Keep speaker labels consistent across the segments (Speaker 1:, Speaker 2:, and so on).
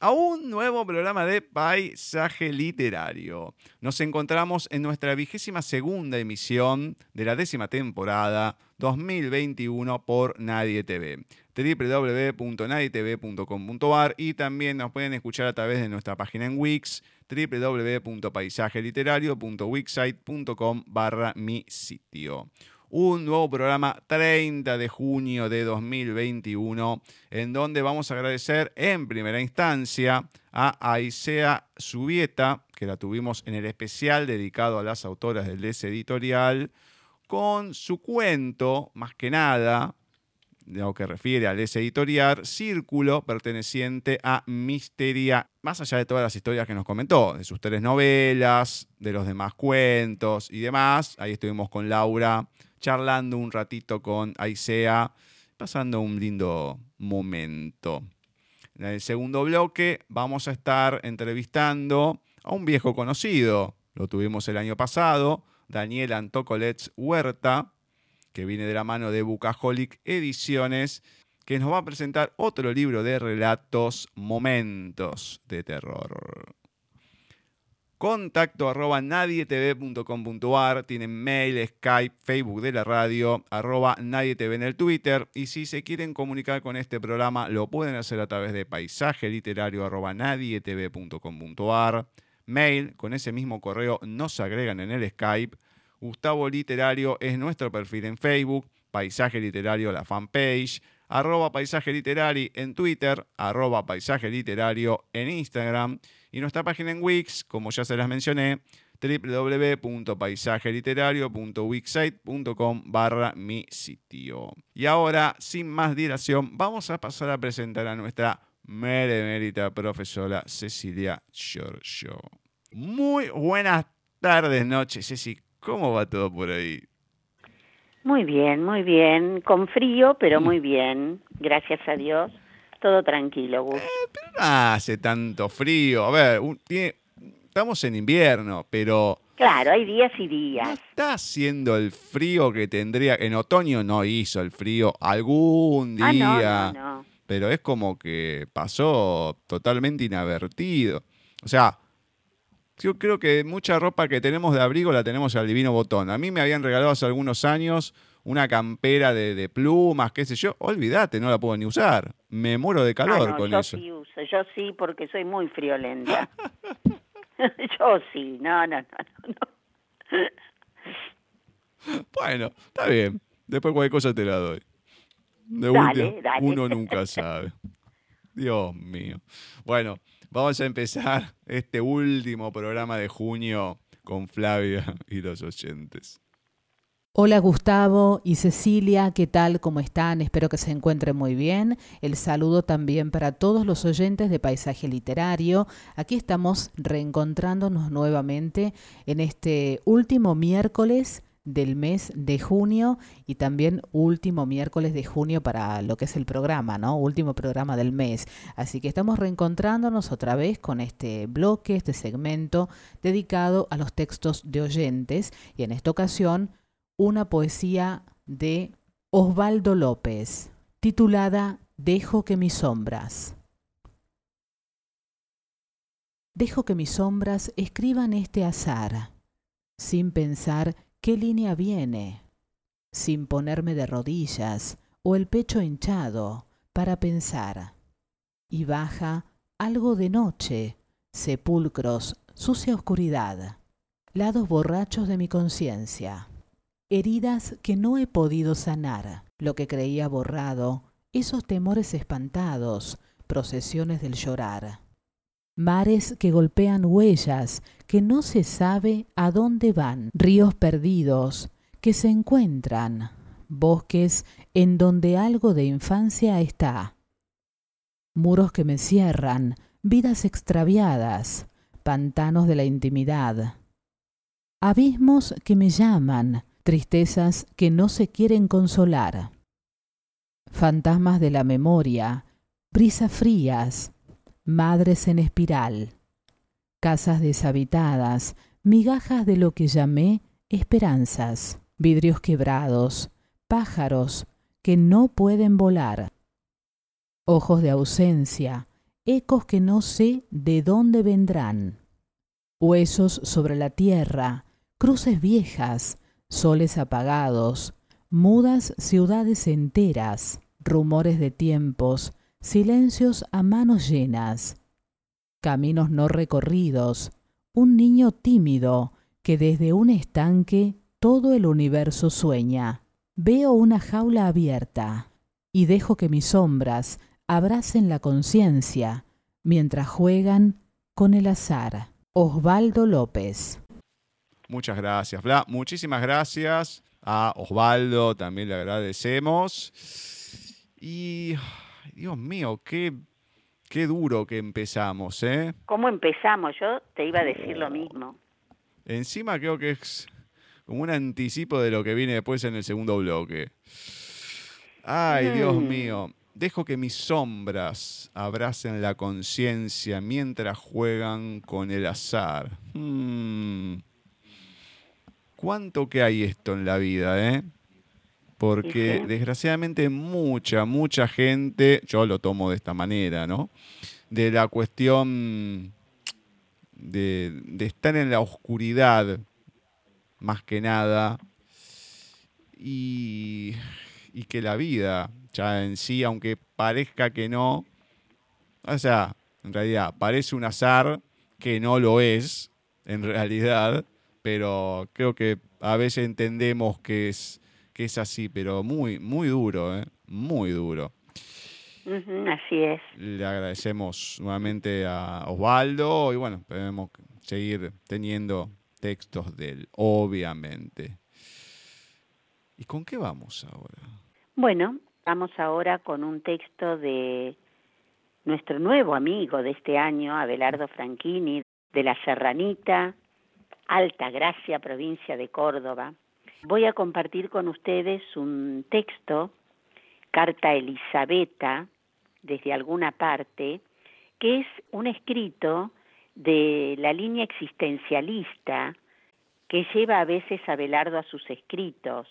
Speaker 1: A un nuevo programa de Paisaje Literario. Nos encontramos en nuestra vigésima segunda emisión de la décima temporada 2021 por Nadie TV www.nadietv.com.ar y también nos pueden escuchar a través de nuestra página en Wix www.paisajeliterario.wixsite.com barra mi sitio un nuevo programa 30 de junio de 2021, en donde vamos a agradecer en primera instancia a Aisea Subieta, que la tuvimos en el especial dedicado a las autoras del DS Editorial, con su cuento, más que nada, de lo que refiere al DS Editorial, Círculo, perteneciente a Misteria, más allá de todas las historias que nos comentó, de sus tres novelas, de los demás cuentos y demás. Ahí estuvimos con Laura charlando un ratito con Aisea, pasando un lindo momento. En el segundo bloque vamos a estar entrevistando a un viejo conocido, lo tuvimos el año pasado, Daniel Antocolets Huerta, que viene de la mano de Bucaholic Ediciones, que nos va a presentar otro libro de relatos, Momentos de Terror contacto arroba nadietv.com.ar, tienen mail, Skype, Facebook de la radio, arroba nadietv en el Twitter, y si se quieren comunicar con este programa, lo pueden hacer a través de paisaje literario arroba nadietv.com.ar, mail, con ese mismo correo nos agregan en el Skype, Gustavo Literario es nuestro perfil en Facebook, Paisaje Literario la fanpage, arroba Paisaje Literario en Twitter, arroba Paisaje Literario en Instagram, y nuestra página en Wix, como ya se las mencioné, www.paisajeliterario.wixsite.com barra mi sitio. Y ahora, sin más dilación, vamos a pasar a presentar a nuestra meremérita profesora Cecilia Giorgio. Muy buenas tardes, noches, Ceci. ¿Cómo va todo por ahí?
Speaker 2: Muy bien, muy bien. Con frío, pero
Speaker 1: Mm.
Speaker 2: muy bien. Gracias a Dios. Todo tranquilo, Gus.
Speaker 1: Pero no hace tanto frío. A ver, un- tiene- estamos en invierno, pero
Speaker 2: Claro, hay días y
Speaker 1: no
Speaker 2: días.
Speaker 1: está haciendo el frío que tendría. En otoño no hizo el frío algún
Speaker 2: Ah,
Speaker 1: día.
Speaker 2: no, no, no.
Speaker 1: pero es como que pasó totalmente inadvertido. O sea, yo creo que mucha ropa que tenemos de abrigo la tenemos al divino botón. A mí me habían regalado hace algunos años una campera de, de plumas, qué sé yo. Olvídate, no la puedo ni usar. Me muero de calor
Speaker 2: Ah, no,
Speaker 1: con
Speaker 2: yo
Speaker 1: eso.
Speaker 2: sí uso, yo sí porque soy muy friolenta. yo sí, no, no, no, no, no.
Speaker 1: Bueno, está bien. Después cualquier cosa te la doy. De
Speaker 2: Dale,
Speaker 1: última,
Speaker 2: dale.
Speaker 1: uno nunca sabe. Dios mío. Bueno, vamos a empezar este último programa de junio con Flavia y los oyentes.
Speaker 3: Hola Gustavo y Cecilia, ¿qué tal? ¿Cómo están? Espero que se encuentren muy bien. El saludo también para todos los oyentes de Paisaje Literario. Aquí estamos reencontrándonos nuevamente en este último miércoles del mes de junio y también último miércoles de junio para lo que es el programa, ¿no? Último programa del mes. Así que estamos reencontrándonos otra vez con este bloque, este segmento dedicado a los textos de oyentes y en esta ocasión una poesía de Osvaldo López, titulada Dejo que mis sombras. Dejo que mis sombras escriban este azar, sin pensar qué línea viene, sin ponerme de rodillas o el pecho hinchado para pensar. Y baja algo de noche, sepulcros, sucia oscuridad, lados borrachos de mi conciencia heridas que no he podido sanar, lo que creía borrado, esos temores espantados, procesiones del llorar. Mares que golpean huellas, que no se sabe a dónde van, ríos perdidos, que se encuentran, bosques en donde algo de infancia está. Muros que me cierran, vidas extraviadas, pantanos de la intimidad. Abismos que me llaman, tristezas que no se quieren consolar. Fantasmas de la memoria, brisas frías, madres en espiral, casas deshabitadas, migajas de lo que llamé esperanzas, vidrios quebrados, pájaros que no pueden volar, ojos de ausencia, ecos que no sé de dónde vendrán, huesos sobre la tierra, cruces viejas, soles apagados, mudas ciudades enteras, rumores de tiempos, silencios a manos llenas, caminos no recorridos, un niño tímido que desde un estanque todo el universo sueña. Veo una jaula abierta y dejo que mis sombras abracen la conciencia mientras juegan con el azar. Osvaldo López.
Speaker 1: Muchas gracias, Fla. Muchísimas gracias a Osvaldo, también le agradecemos. Y, Dios mío, qué, qué duro que empezamos, ¿eh?
Speaker 2: ¿Cómo empezamos? Yo te iba a decir lo mismo.
Speaker 1: Encima creo que es como un anticipo de lo que viene después en el segundo bloque. Ay, Dios
Speaker 2: Mm.
Speaker 1: mío. Dejo que mis sombras abracen la conciencia mientras juegan con el azar. Hmm. ¿Cuánto que hay esto en la vida, eh? Porque desgraciadamente mucha, mucha gente, yo lo tomo de esta manera, ¿no? De la cuestión de, de estar en la oscuridad, más que nada, y, y que la vida ya en sí, aunque parezca que no, o sea, en realidad parece un azar que no lo es, en realidad, pero creo que a veces entendemos que es, que es así, pero muy, muy duro, ¿eh? muy duro.
Speaker 2: Así es.
Speaker 1: Le agradecemos nuevamente a Osvaldo y bueno, esperemos seguir teniendo textos de él, obviamente. ¿Y con qué vamos ahora?
Speaker 2: Bueno, vamos ahora con un texto de nuestro nuevo amigo de este año, Abelardo Franchini, de la Serranita, Alta Gracia, provincia de Córdoba. Voy a compartir con ustedes un texto, Carta Elisabetta, desde alguna parte, que es un escrito de la línea existencialista que lleva a veces a Belardo a sus escritos,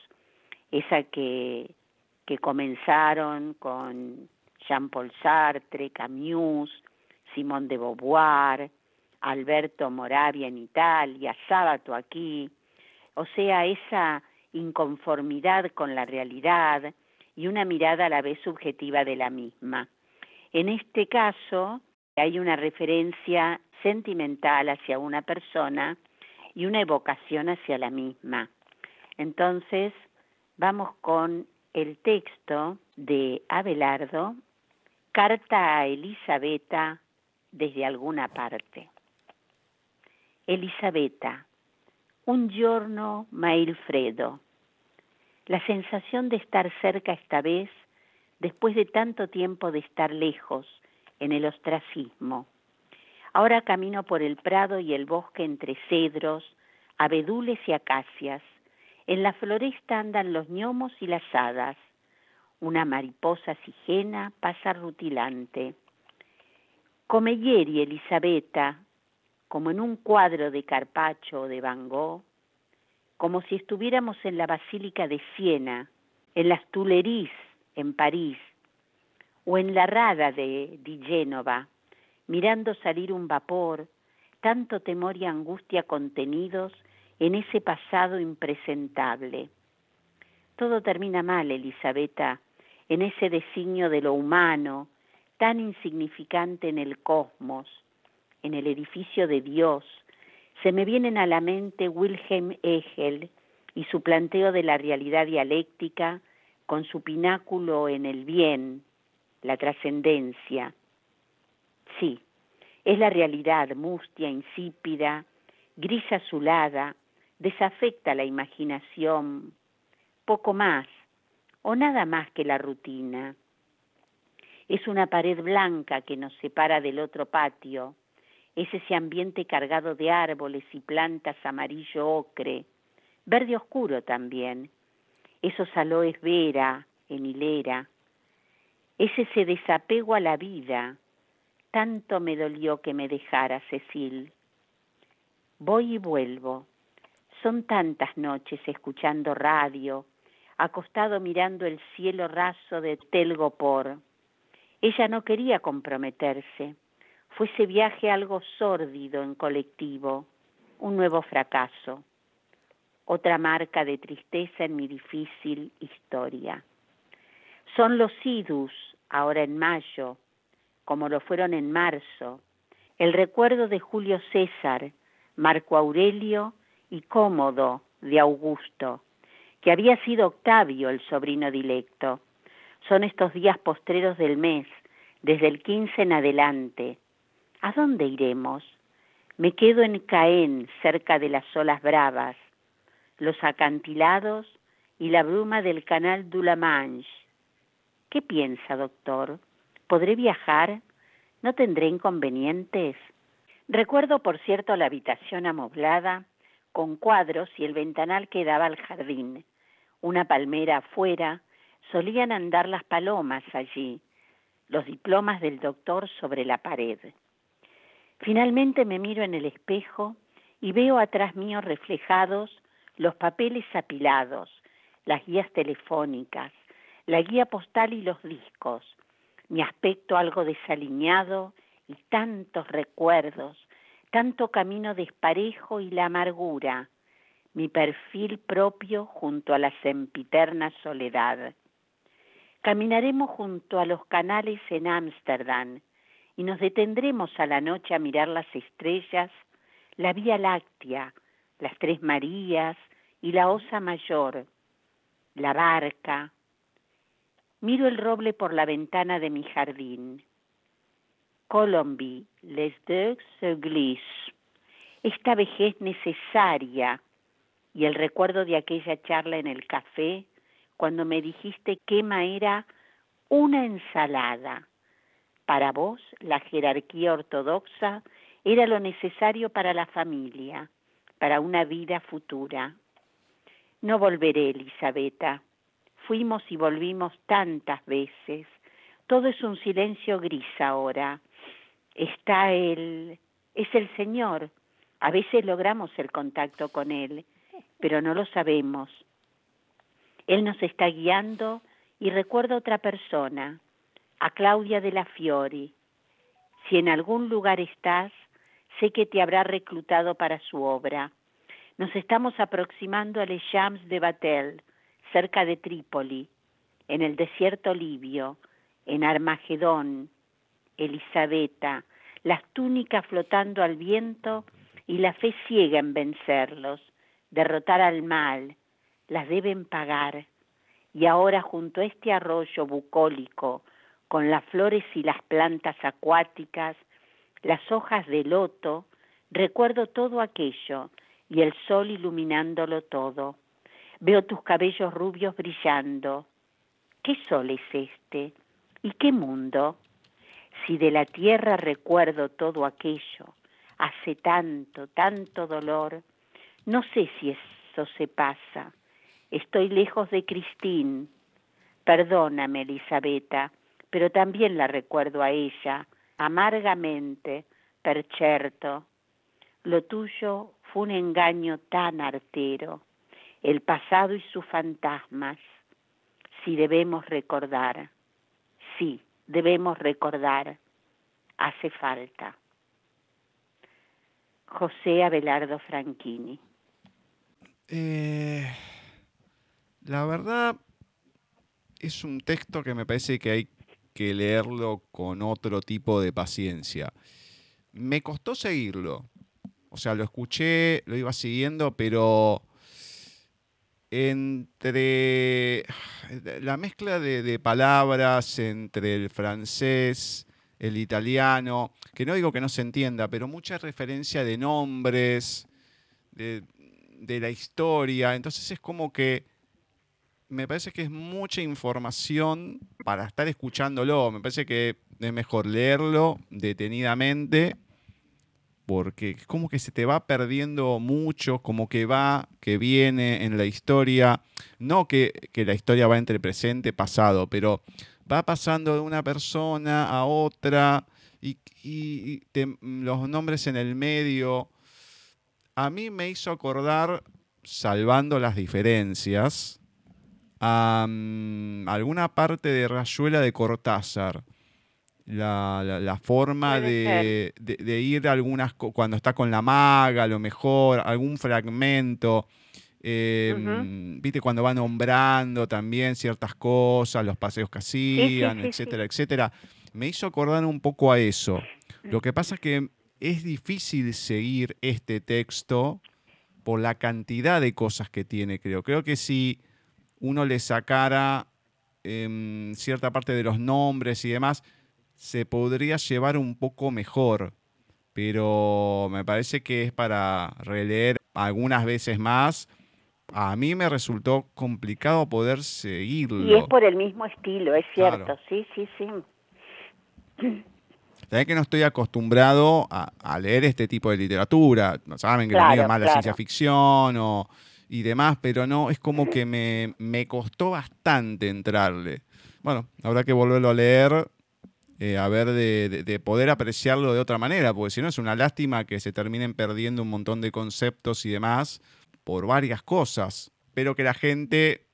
Speaker 2: esa que, que comenzaron con Jean-Paul Sartre, Camus, Simón de Beauvoir, Alberto Moravia en Italia, Sábato aquí, o sea, esa inconformidad con la realidad y una mirada a la vez subjetiva de la misma. En este caso hay una referencia sentimental hacia una persona y una evocación hacia la misma. Entonces, vamos con el texto de Abelardo, Carta a Elisabetta desde alguna parte. Elisabetta, un giorno ma il freddo. La sensación de estar cerca esta vez, después de tanto tiempo de estar lejos, en el ostracismo. Ahora camino por el prado y el bosque entre cedros, abedules y acacias. En la floresta andan los gnomos y las hadas. Una mariposa sigena pasa rutilante. Comeyeri Elisabetta, como en un cuadro de Carpaccio o de Van Gogh, como si estuviéramos en la Basílica de Siena, en las Tuileries en París, o en la Rada de Di Génova, mirando salir un vapor, tanto temor y angustia contenidos en ese pasado impresentable. Todo termina mal, Elisabetta, en ese designio de lo humano, tan insignificante en el cosmos, en el edificio de Dios, se me vienen a la mente Wilhelm Hegel y su planteo de la realidad dialéctica con su pináculo en el bien, la trascendencia. Sí, es la realidad mustia, insípida, gris azulada, desafecta la imaginación, poco más o nada más que la rutina. Es una pared blanca que nos separa del otro patio, es ese ambiente cargado de árboles y plantas amarillo ocre, verde oscuro también, esos aloes vera en hilera, es ese desapego a la vida, tanto me dolió que me dejara Cecil. Voy y vuelvo, son tantas noches escuchando radio, acostado mirando el cielo raso de Telgopor. Ella no quería comprometerse fue ese viaje algo sórdido en colectivo, un nuevo fracaso, otra marca de tristeza en mi difícil historia. Son los idus, ahora en mayo, como lo fueron en marzo, el recuerdo de Julio César, Marco Aurelio y Cómodo de Augusto, que había sido Octavio el sobrino dilecto. Son estos días postreros del mes, desde el 15 en adelante, ¿A dónde iremos? Me quedo en Caen, cerca de las olas bravas, los acantilados y la bruma del canal du La Manche. ¿Qué piensa, doctor? ¿Podré viajar? ¿No tendré inconvenientes? Recuerdo, por cierto, la habitación amoblada, con cuadros y el ventanal que daba al jardín. Una palmera afuera, solían andar las palomas allí, los diplomas del doctor sobre la pared. Finalmente me miro en el espejo y veo atrás mío reflejados los papeles apilados, las guías telefónicas, la guía postal y los discos, mi aspecto algo desaliñado y tantos recuerdos, tanto camino desparejo y la amargura, mi perfil propio junto a la sempiterna soledad. Caminaremos junto a los canales en Ámsterdam, y nos detendremos a la noche a mirar las estrellas, la Vía Láctea, las Tres Marías y la Osa Mayor, la barca. Miro el roble por la ventana de mi jardín. Colombie, les deux églises. Esta vejez necesaria y el recuerdo de aquella charla en el café cuando me dijiste que Emma era una ensalada para vos, la jerarquía ortodoxa Era lo necesario para la familia, para una vida futura. No volveré, Elisabetta. Fuimos y volvimos tantas veces. Todo es un silencio gris ahora. Está Él, es el Señor. A veces logramos el contacto con Él, pero no lo sabemos. Él nos está guiando y recuerdo otra persona, a Claudia de la Fiori. Si en algún lugar estás, sé que te habrá reclutado para su obra. Nos estamos aproximando a Les Champs de Batel, cerca de Trípoli, en el desierto libio, en Armagedón, Elisabetta, las túnicas flotando al viento y la fe ciega en vencerlos, derrotar al mal, las deben pagar. Y ahora junto a este arroyo bucólico, con las flores y las plantas acuáticas, las hojas de loto, recuerdo todo aquello y el sol iluminándolo todo. Veo tus cabellos rubios brillando. ¿Qué sol es este? ¿Y qué mundo? Si de la tierra recuerdo todo aquello, hace tanto, tanto dolor, no sé si eso se pasa. Estoy lejos de Cristín. Perdóname, Elisabetta, pero también la recuerdo a ella, amargamente, per certo. Lo tuyo fue un engaño tan artero, el pasado y sus fantasmas. Si debemos recordar, sí, debemos recordar, hace falta. José Abelardo Franchini.
Speaker 1: Eh, la verdad es un texto que me parece que hay que leerlo con otro tipo de paciencia. Me costó seguirlo. O sea, lo escuché, lo iba siguiendo, pero entre la mezcla de, palabras entre el francés, el italiano, que no digo que no se entienda, pero mucha referencia de nombres, de, de la historia. Entonces es como que me parece que es mucha información para estar escuchándolo. Me parece que es mejor leerlo detenidamente porque como que se te va perdiendo mucho, como que va, que viene en la historia. No que, la historia va entre presente y pasado, pero va pasando de una persona a otra y, los nombres en el medio. A mí me hizo acordar, salvando las diferencias, a alguna parte de Rayuela de Cortázar. La, forma de, ir a algunas, cuando está con la maga, a lo mejor, algún fragmento. Em, viste cuando va nombrando también ciertas cosas, los paseos que hacían, etcétera, etcétera. Me hizo acordar un poco a eso. Lo que pasa es que es difícil seguir este texto por la cantidad de cosas que tiene, creo. Creo que si uno le sacara em, cierta parte de los nombres y demás, se podría llevar un poco mejor. Pero me parece que es para releer algunas veces más. A mí me resultó complicado poder seguirlo.
Speaker 2: Y es por el mismo estilo, es cierto, sí, sí, sí.
Speaker 1: Sabes que no estoy acostumbrado a, leer este tipo de literatura. Saben que lo mío es más la ciencia ficción o, y demás, pero no, es como que me, me costó bastante entrarle. Bueno, habrá que volverlo a leer, eh, a ver de, de, poder apreciarlo de otra manera, porque si no es una lástima que se terminen perdiendo un montón de conceptos y demás por varias cosas, pero que la gente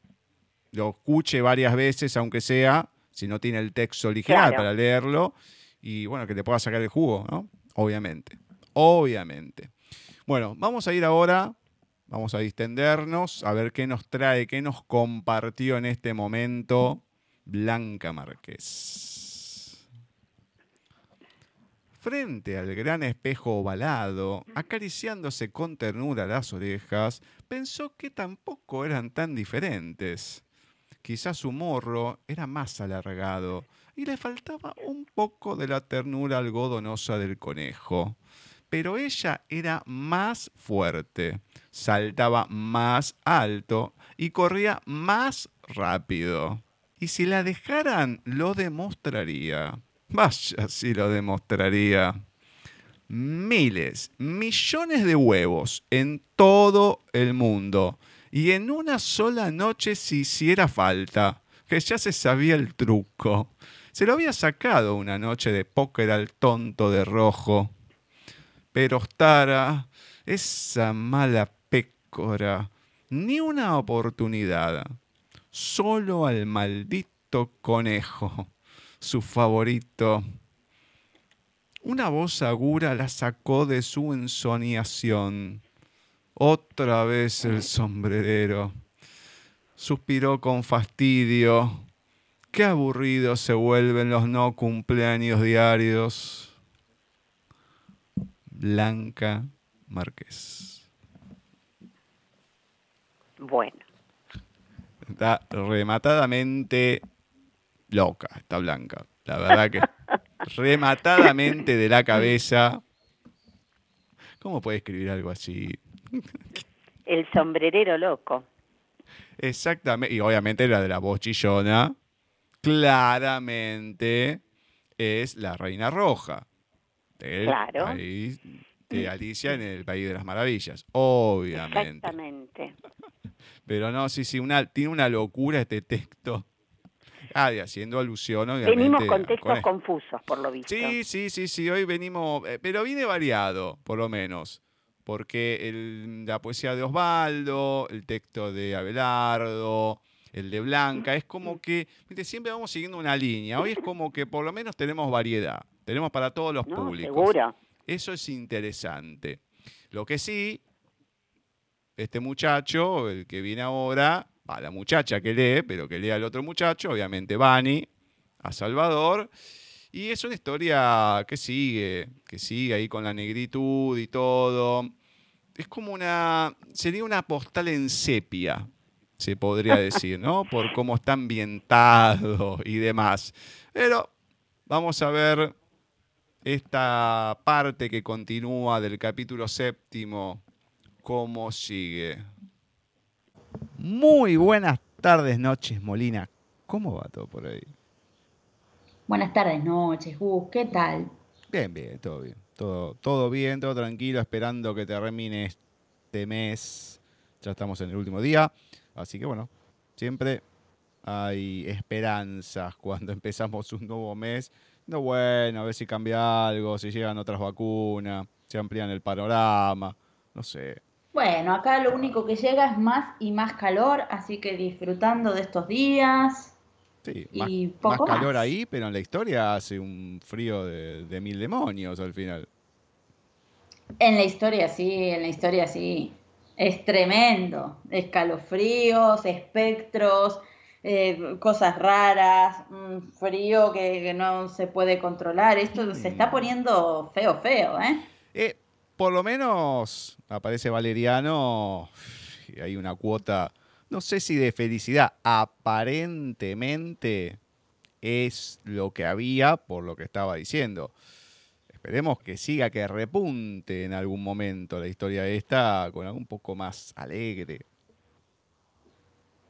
Speaker 1: lo escuche varias veces, aunque sea, si no tiene el texto original para leerlo, y bueno, que te pueda sacar el jugo, ¿no? Obviamente, obviamente. Bueno, vamos a ir ahora Vamos a distendernos, a ver qué nos trae, qué nos compartió en este momento Blanca Márquez. Frente al gran espejo ovalado, acariciándose con ternura las orejas, pensó que tampoco eran tan diferentes. Quizás su morro era más alargado y le faltaba un poco de la ternura algodonosa del conejo pero ella era más fuerte, saltaba más alto y corría más rápido. Y si la dejaran, lo demostraría. Vaya si lo demostraría. miles, millones de huevos en todo el mundo. Y en una sola noche si hiciera falta, que ya se sabía el truco. Se lo había sacado una noche de póker al tonto de rojo. Pero Ostara, esa mala pécora, ni una oportunidad. Solo al maldito conejo, su favorito. Una voz agura la sacó de su ensoñación. Otra vez el sombrerero. Suspiró con fastidio. Qué aburridos se vuelven los no cumpleaños diarios. Blanca Márquez.
Speaker 2: Bueno,
Speaker 1: Está rematadamente loca, está Blanca. La verdad que rematadamente de la cabeza. ¿Cómo puede escribir algo así?
Speaker 2: el sombrerero loco.
Speaker 1: Exactamente. Y obviamente la de la voz chillona, claramente es la Reina Roja.
Speaker 2: Claro.
Speaker 1: país de Alicia en el País de las Maravillas. Obviamente.
Speaker 2: Exactamente.
Speaker 1: Pero no, sí, sí, una, tiene una locura este texto. Ah, y haciendo alusión, obviamente.
Speaker 2: Venimos con textos confusos, por lo visto.
Speaker 1: Sí, sí, sí, sí, hoy venimos, eh, pero viene variado, por lo menos, porque el- la poesía de Osvaldo, el texto de Abelardo, el de Blanca, es como que, siempre vamos siguiendo una línea, hoy es como que por lo menos tenemos variedad, tenemos para todos los
Speaker 2: ¿No?
Speaker 1: públicos.
Speaker 2: Seguro.
Speaker 1: Eso es interesante. Lo que sí, este muchacho, el que viene ahora, va, la muchacha que lee, pero que lee al otro muchacho, obviamente Bani, a Salvador. Y es una historia que sigue, que sigue ahí con la negritud y todo. Es como una, sería una postal en sepia, se podría decir, ¿no? Por cómo está ambientado y demás. Pero vamos a ver esta parte que continúa del capítulo séptimo, cómo sigue. Muy buenas tardes, noches, Molina. ¿Cómo va todo por ahí?
Speaker 4: Buenas tardes, noches, Gus, ¿qué tal?
Speaker 1: Bien, bien, todo bien. Todo, todo bien, todo tranquilo, esperando que termine este mes. Ya estamos en el último día. Así que bueno, siempre hay esperanzas cuando empezamos un nuevo mes. No, bueno, a ver si cambia algo, si llegan otras vacunas, se amplían el panorama, no sé.
Speaker 4: Bueno, acá lo único que llega es más y más calor, así que disfrutando de estos días.
Speaker 1: Sí,
Speaker 4: Y
Speaker 1: más, más
Speaker 4: poco
Speaker 1: calor
Speaker 4: más.
Speaker 1: ahí, pero en la historia hace un frío de, de mil demonios al final.
Speaker 4: En la historia sí, en la historia sí. Es tremendo. Escalofríos, espectros, eh, cosas raras, frío que, que no se puede controlar. Esto se está poniendo feo, feo, ¿eh?
Speaker 1: Eh, por lo menos aparece Valeriano y hay una cuota, no sé si de felicidad, aparentemente es lo que había por lo que estaba diciendo. Esperemos que siga, que repunte en algún momento la historia esta con algo un poco más alegre.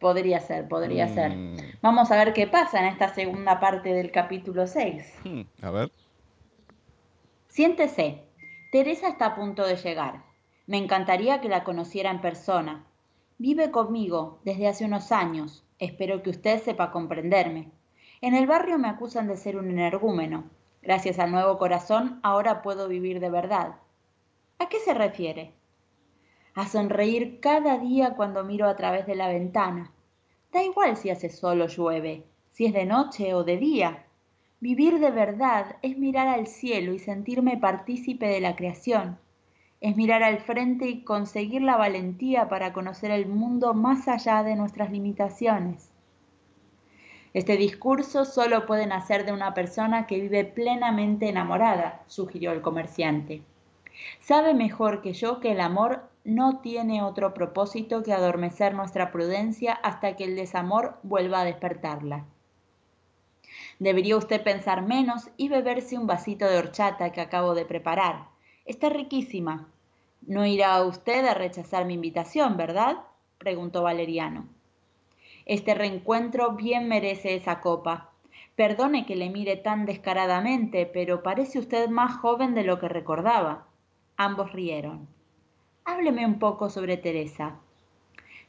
Speaker 4: Podría ser, podría ser.
Speaker 1: Mm,
Speaker 4: Vamos a ver qué pasa en esta segunda parte del capítulo 6.
Speaker 1: hmm, a ver.
Speaker 4: Siéntese. Teresa está a punto de llegar. Me encantaría que la conociera en persona. Vive conmigo desde hace unos años. Espero que usted sepa comprenderme. En el barrio me acusan de ser un energúmeno. Gracias al nuevo corazón, ahora puedo vivir de verdad. ¿A qué se refiere? A sonreír cada día cuando miro a través de la ventana. Da igual si hace sol o llueve, si es de noche o de día. Vivir de verdad es mirar al cielo y sentirme partícipe de la creación. Es mirar al frente y conseguir la valentía para conocer el mundo más allá de nuestras limitaciones. Este discurso solo puede nacer de una persona que vive plenamente enamorada, sugirió el comerciante. Sabe mejor que yo que el amor no tiene otro propósito que adormecer nuestra prudencia hasta que el desamor vuelva a despertarla. Debería usted pensar menos y beberse un vasito de horchata que acabo de preparar. Está riquísima. No irá usted a rechazar mi invitación, ¿verdad? preguntó Valeriano. Este reencuentro bien merece esa copa. Perdone que le mire tan descaradamente, pero parece usted más joven de lo que recordaba. Ambos rieron. Hábleme un poco sobre Teresa.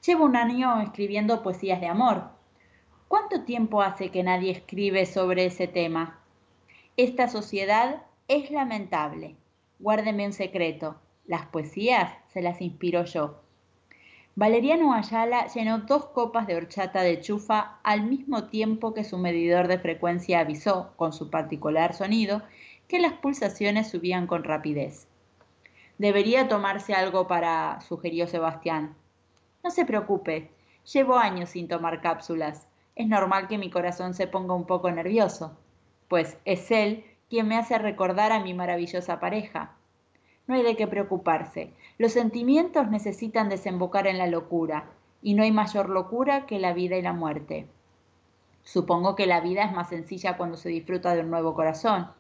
Speaker 4: Llevo un año escribiendo poesías de amor. ¿Cuánto tiempo hace que nadie escribe sobre ese tema? Esta sociedad es lamentable. Guárdeme un secreto. Las poesías se las inspiro yo. Valeriano Ayala llenó dos copas de horchata de chufa al mismo tiempo que su medidor de frecuencia avisó, con su particular sonido, que las pulsaciones subían con rapidez. Debería tomarse algo para, sugirió Sebastián. No se preocupe, llevo años sin tomar cápsulas. Es normal que mi corazón se ponga un poco nervioso, pues es él quien me hace recordar a mi maravillosa pareja. No hay de qué preocuparse. Los sentimientos necesitan desembocar en la locura, y no hay mayor locura que la vida y la muerte. Supongo que la vida es más sencilla cuando se disfruta de un nuevo corazón.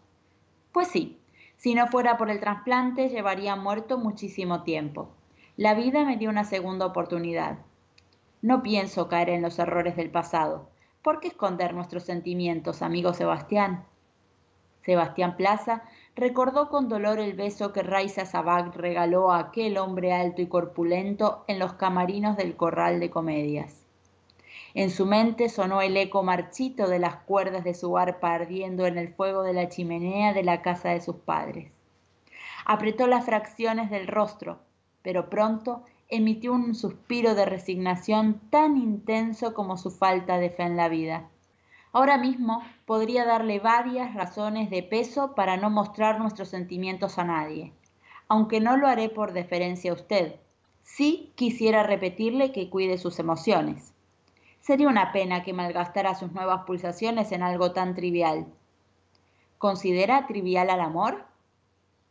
Speaker 4: Pues sí, si no fuera por el trasplante llevaría muerto muchísimo tiempo. La vida me dio una segunda oportunidad. No pienso caer en los errores del pasado. ¿Por qué esconder nuestros sentimientos, amigo Sebastián? Sebastián Plaza recordó con dolor el beso que Raiza Sabag regaló a aquel hombre alto y corpulento en los camarinos del corral de comedias. En su mente sonó el eco marchito de las cuerdas de su arpa ardiendo en el fuego de la chimenea de la casa de sus padres. Apretó las fracciones del rostro, pero pronto emitió un suspiro de resignación tan intenso como su falta de fe en la vida. Ahora mismo podría darle varias razones de peso para no mostrar nuestros sentimientos a nadie, aunque no lo haré por deferencia a usted. Sí quisiera repetirle que cuide sus emociones. Sería una pena que malgastara sus nuevas pulsaciones en algo tan trivial. ¿Considera trivial al amor?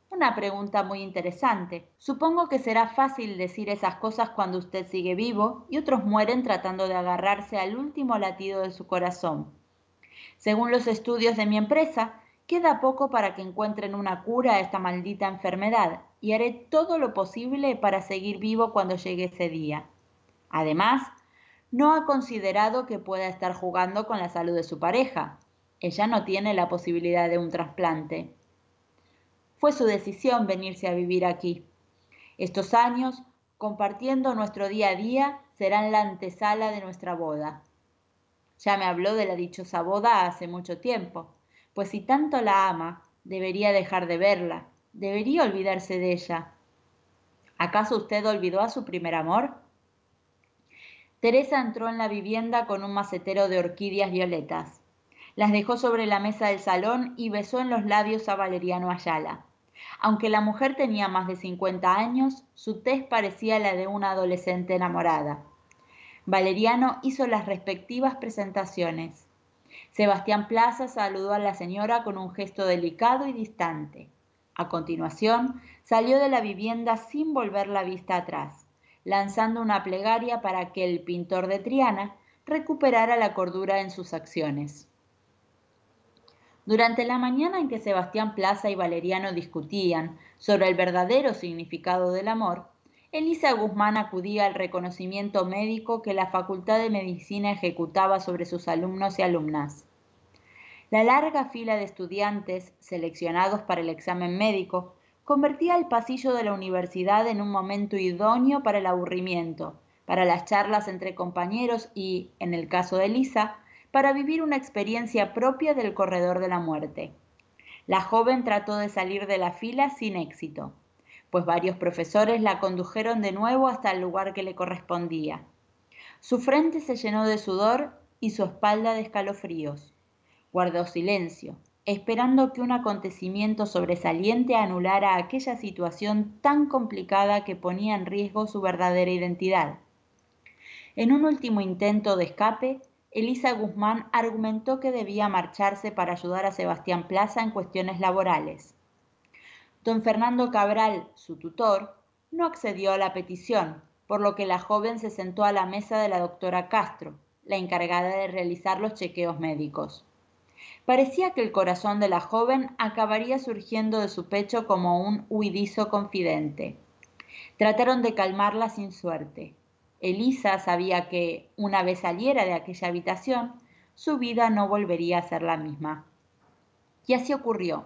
Speaker 4: Una pregunta muy interesante. Supongo que será fácil decir esas cosas cuando usted sigue vivo y otros mueren tratando de agarrarse al último latido de su corazón. Según los estudios de mi empresa, queda poco para que encuentren una cura a esta maldita enfermedad y haré todo lo posible para seguir vivo cuando llegue ese día. Además, no ha considerado que pueda estar jugando con la salud de su pareja. Ella no tiene la posibilidad de un trasplante. Fue su decisión venirse a vivir aquí. Estos años, compartiendo nuestro día a día, serán la antesala de nuestra boda. Ya me habló de la dichosa boda hace mucho tiempo, pues si tanto la ama, debería dejar de verla, debería olvidarse de ella. ¿Acaso usted olvidó a su primer amor? Teresa entró en la vivienda con un macetero de orquídeas violetas. Las dejó sobre la mesa del salón y besó en los labios a Valeriano Ayala. Aunque la mujer tenía más de 50 años, su tez parecía la de una adolescente enamorada. Valeriano hizo las respectivas presentaciones. Sebastián Plaza saludó a la señora con un gesto delicado y distante. A continuación, salió de la vivienda sin volver la vista atrás, lanzando una plegaria para que el pintor de Triana recuperara la cordura en sus acciones. Durante la mañana en que Sebastián Plaza y Valeriano discutían sobre el verdadero significado del amor, Elisa Guzmán acudía al reconocimiento médico que la Facultad de Medicina ejecutaba sobre sus alumnos y alumnas. La larga fila de estudiantes seleccionados para el examen médico convertía el pasillo de la universidad en un momento idóneo para el aburrimiento, para las charlas entre compañeros y, en el caso de Elisa, para vivir una experiencia propia del corredor de la muerte. La joven trató de salir de la fila sin éxito pues varios profesores la condujeron de nuevo hasta el lugar que le correspondía. Su frente se llenó de sudor y su espalda de escalofríos. Guardó silencio, esperando que un acontecimiento sobresaliente anulara aquella situación tan complicada que ponía en riesgo su verdadera identidad. En un último intento de escape, Elisa Guzmán argumentó que debía marcharse para ayudar a Sebastián Plaza en cuestiones laborales. Don Fernando Cabral, su tutor, no accedió a la petición, por lo que la joven se sentó a la mesa de la doctora Castro, la encargada de realizar los chequeos médicos. Parecía que el corazón de la joven acabaría surgiendo de su pecho como un huidizo confidente. Trataron de calmarla sin suerte. Elisa sabía que, una vez saliera de aquella habitación, su vida no volvería a ser la misma. Y así ocurrió.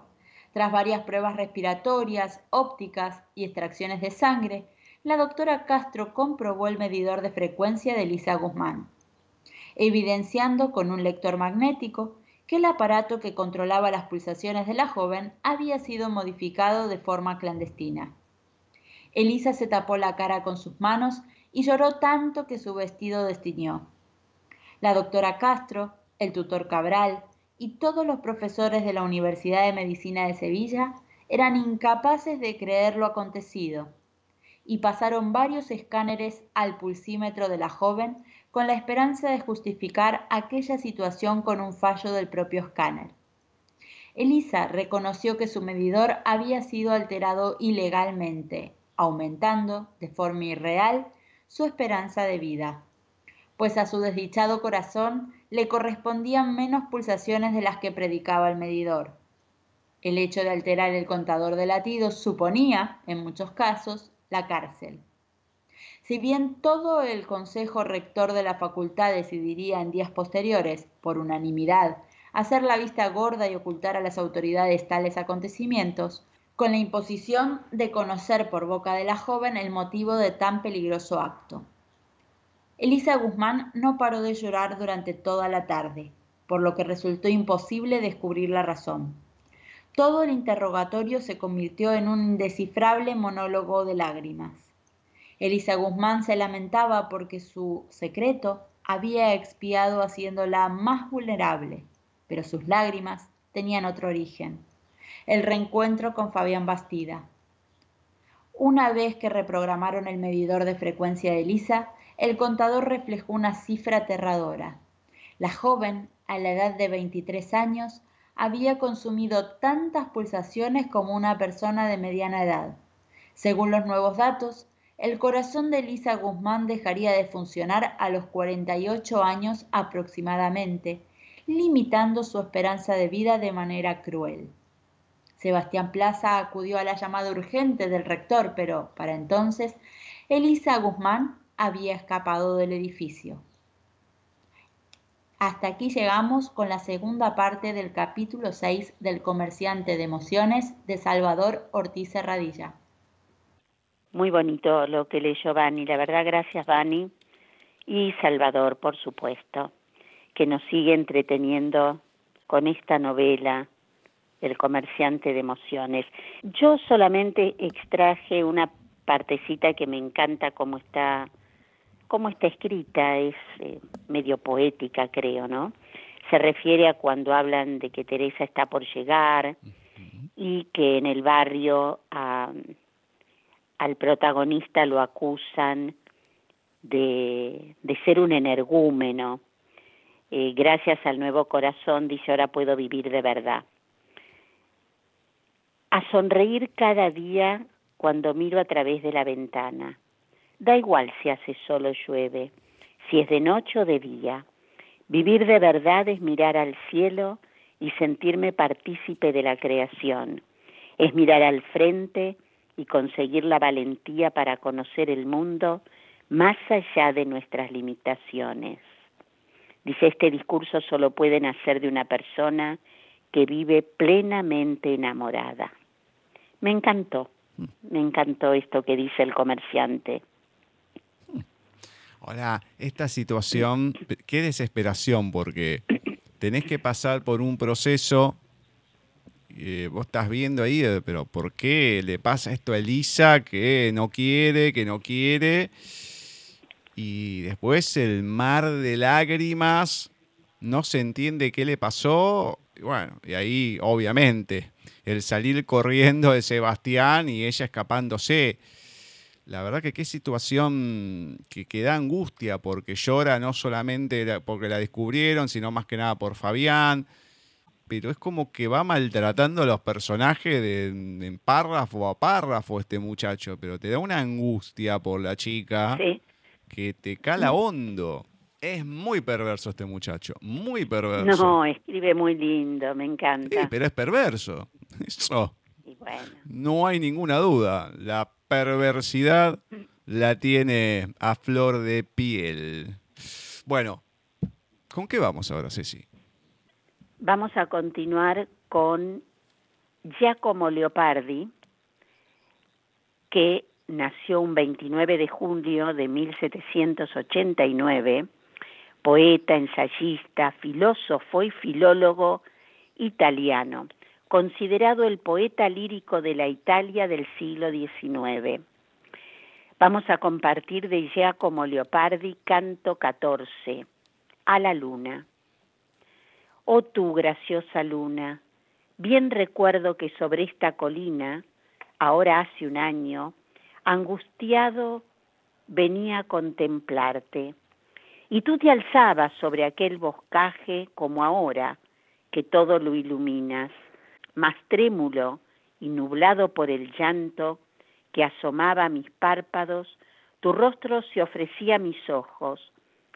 Speaker 4: Tras varias pruebas respiratorias, ópticas y extracciones de sangre, la doctora Castro comprobó el medidor de frecuencia de Elisa Guzmán, evidenciando con un lector magnético que el aparato que controlaba las pulsaciones de la joven había sido modificado de forma clandestina. Elisa se tapó la cara con sus manos y lloró tanto que su vestido destiñó. La doctora Castro, el tutor Cabral y todos los profesores de la Universidad de Medicina de Sevilla eran incapaces de creer lo acontecido y pasaron varios escáneres al pulsímetro de la joven con la esperanza de justificar aquella situación con un fallo del propio escáner. Elisa reconoció que su medidor había sido alterado ilegalmente, aumentando, de forma irreal, su esperanza de vida, pues a su desdichado corazón le correspondían menos pulsaciones de las que predicaba el medidor. El hecho de alterar el contador de latidos suponía, en muchos casos, la cárcel. Si bien todo el Consejo Rector de la Facultad decidiría en días posteriores, por unanimidad, hacer la vista gorda y ocultar a las autoridades tales acontecimientos, con la imposición de conocer por boca de la joven el motivo de tan peligroso acto. Elisa Guzmán no paró de llorar durante toda la tarde, por lo que resultó imposible descubrir la razón. Todo el interrogatorio se convirtió en un indescifrable monólogo de lágrimas. Elisa Guzmán se lamentaba porque su secreto había expiado haciéndola más vulnerable, pero sus lágrimas tenían otro origen, el reencuentro con Fabián Bastida. Una vez que reprogramaron el medidor de frecuencia de Elisa, el contador reflejó una cifra aterradora. La joven, a la edad de 23 años, había consumido tantas pulsaciones como una persona de mediana edad. Según los nuevos datos, el corazón de Elisa Guzmán dejaría de funcionar a los 48 años aproximadamente, limitando su esperanza de vida de manera cruel. Sebastián Plaza acudió a la llamada urgente del rector, pero para entonces Elisa Guzmán había escapado del edificio. Hasta aquí llegamos con la segunda parte del capítulo 6 del comerciante de emociones de Salvador Ortiz Herradilla.
Speaker 2: Muy bonito lo que leyó Vani, la verdad gracias Vani y Salvador, por supuesto, que nos sigue entreteniendo con esta novela, El comerciante de emociones. Yo solamente extraje una partecita que me encanta cómo está cómo está escrita, es eh, medio poética, creo, ¿no? Se refiere a cuando hablan de que Teresa está por llegar y que en el barrio al protagonista lo acusan de, ser un energúmeno. Eh, gracias al nuevo corazón, dice, ahora puedo vivir de verdad. A sonreír cada día cuando miro a través de la ventana. Da igual si hace solo llueve, si es de noche o de día. Vivir de verdad es mirar al cielo y sentirme partícipe de la creación. Es mirar al frente y conseguir la valentía para conocer el mundo más allá de nuestras limitaciones. Dice, este discurso solo puede nacer de una persona que vive plenamente enamorada. Me encantó, me encantó esto que dice el comerciante.
Speaker 1: Hola, esta situación, qué desesperación, porque tenés que pasar por un proceso eh, vos estás viendo ahí, eh, pero ¿por qué le pasa esto a Elisa que no quiere, que no quiere? Y después el mar de lágrimas, no se entiende qué le pasó. Y bueno, y ahí obviamente el salir corriendo de Sebastián y ella escapándose. La verdad que qué situación que, que, da angustia porque llora no solamente porque la descubrieron, sino más que nada por Fabián pero es como que va maltratando a los personajes de, en párrafo a párrafo este muchacho, pero te da una angustia por la chica que te cala hondo. Es muy perverso este muchacho, muy perverso.
Speaker 2: No, escribe muy lindo, me encanta.
Speaker 1: Sí, pero es perverso. Eso. No hay ninguna duda. La perversidad la tiene a flor de piel. Bueno, ¿Con qué vamos ahora, Ceci?
Speaker 2: Vamos a continuar con Giacomo Leopardi, que nació un 29 de julio de 1789, poeta, ensayista, filósofo y filólogo italiano, considerado el poeta lírico de la Italia del siglo XIX. Vamos a compartir de Giacomo Leopardi Canto 14, a la luna. Oh tú, graciosa luna, bien recuerdo que sobre esta colina, ahora hace un año, angustiado venía a contemplarte, y tú te alzabas sobre aquel boscaje como ahora, que todo lo iluminas, más trémulo y nublado por el llanto que asomaba a mis párpados, tu rostro se ofrecía a mis ojos,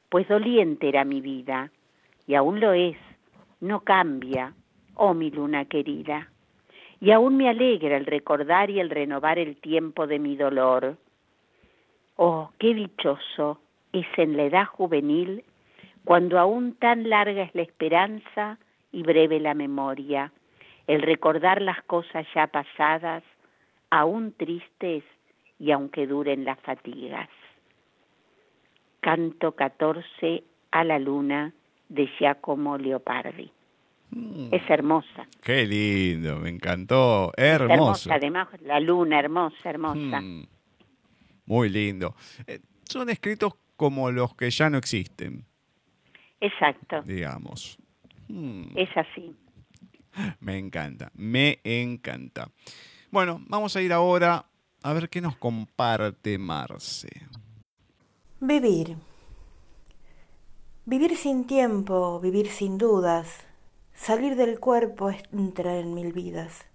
Speaker 2: pues doliente era mi vida, y aún lo es, no cambia, oh mi luna querida y aún me alegra el recordar y el renovar el tiempo de mi dolor. Oh, qué dichoso es en la edad juvenil, cuando aún tan larga es la esperanza y breve la memoria, el recordar las cosas ya pasadas, aún tristes y aunque duren las fatigas. Canto 14 a la luna de Giacomo Leopardi. Mm. Es hermosa.
Speaker 1: Qué lindo, me encantó. Hermosa.
Speaker 2: Además, la luna, hermosa, hermosa. Mm.
Speaker 1: Muy lindo. Eh, son escritos como los que ya no existen.
Speaker 2: Exacto.
Speaker 1: Digamos.
Speaker 2: Mm. Es así.
Speaker 1: Me encanta, me encanta. Bueno, vamos a ir ahora a ver qué nos comparte Marce.
Speaker 5: Vivir. Vivir sin tiempo, vivir sin dudas, Salir del cuerpo entrar en mil vidas.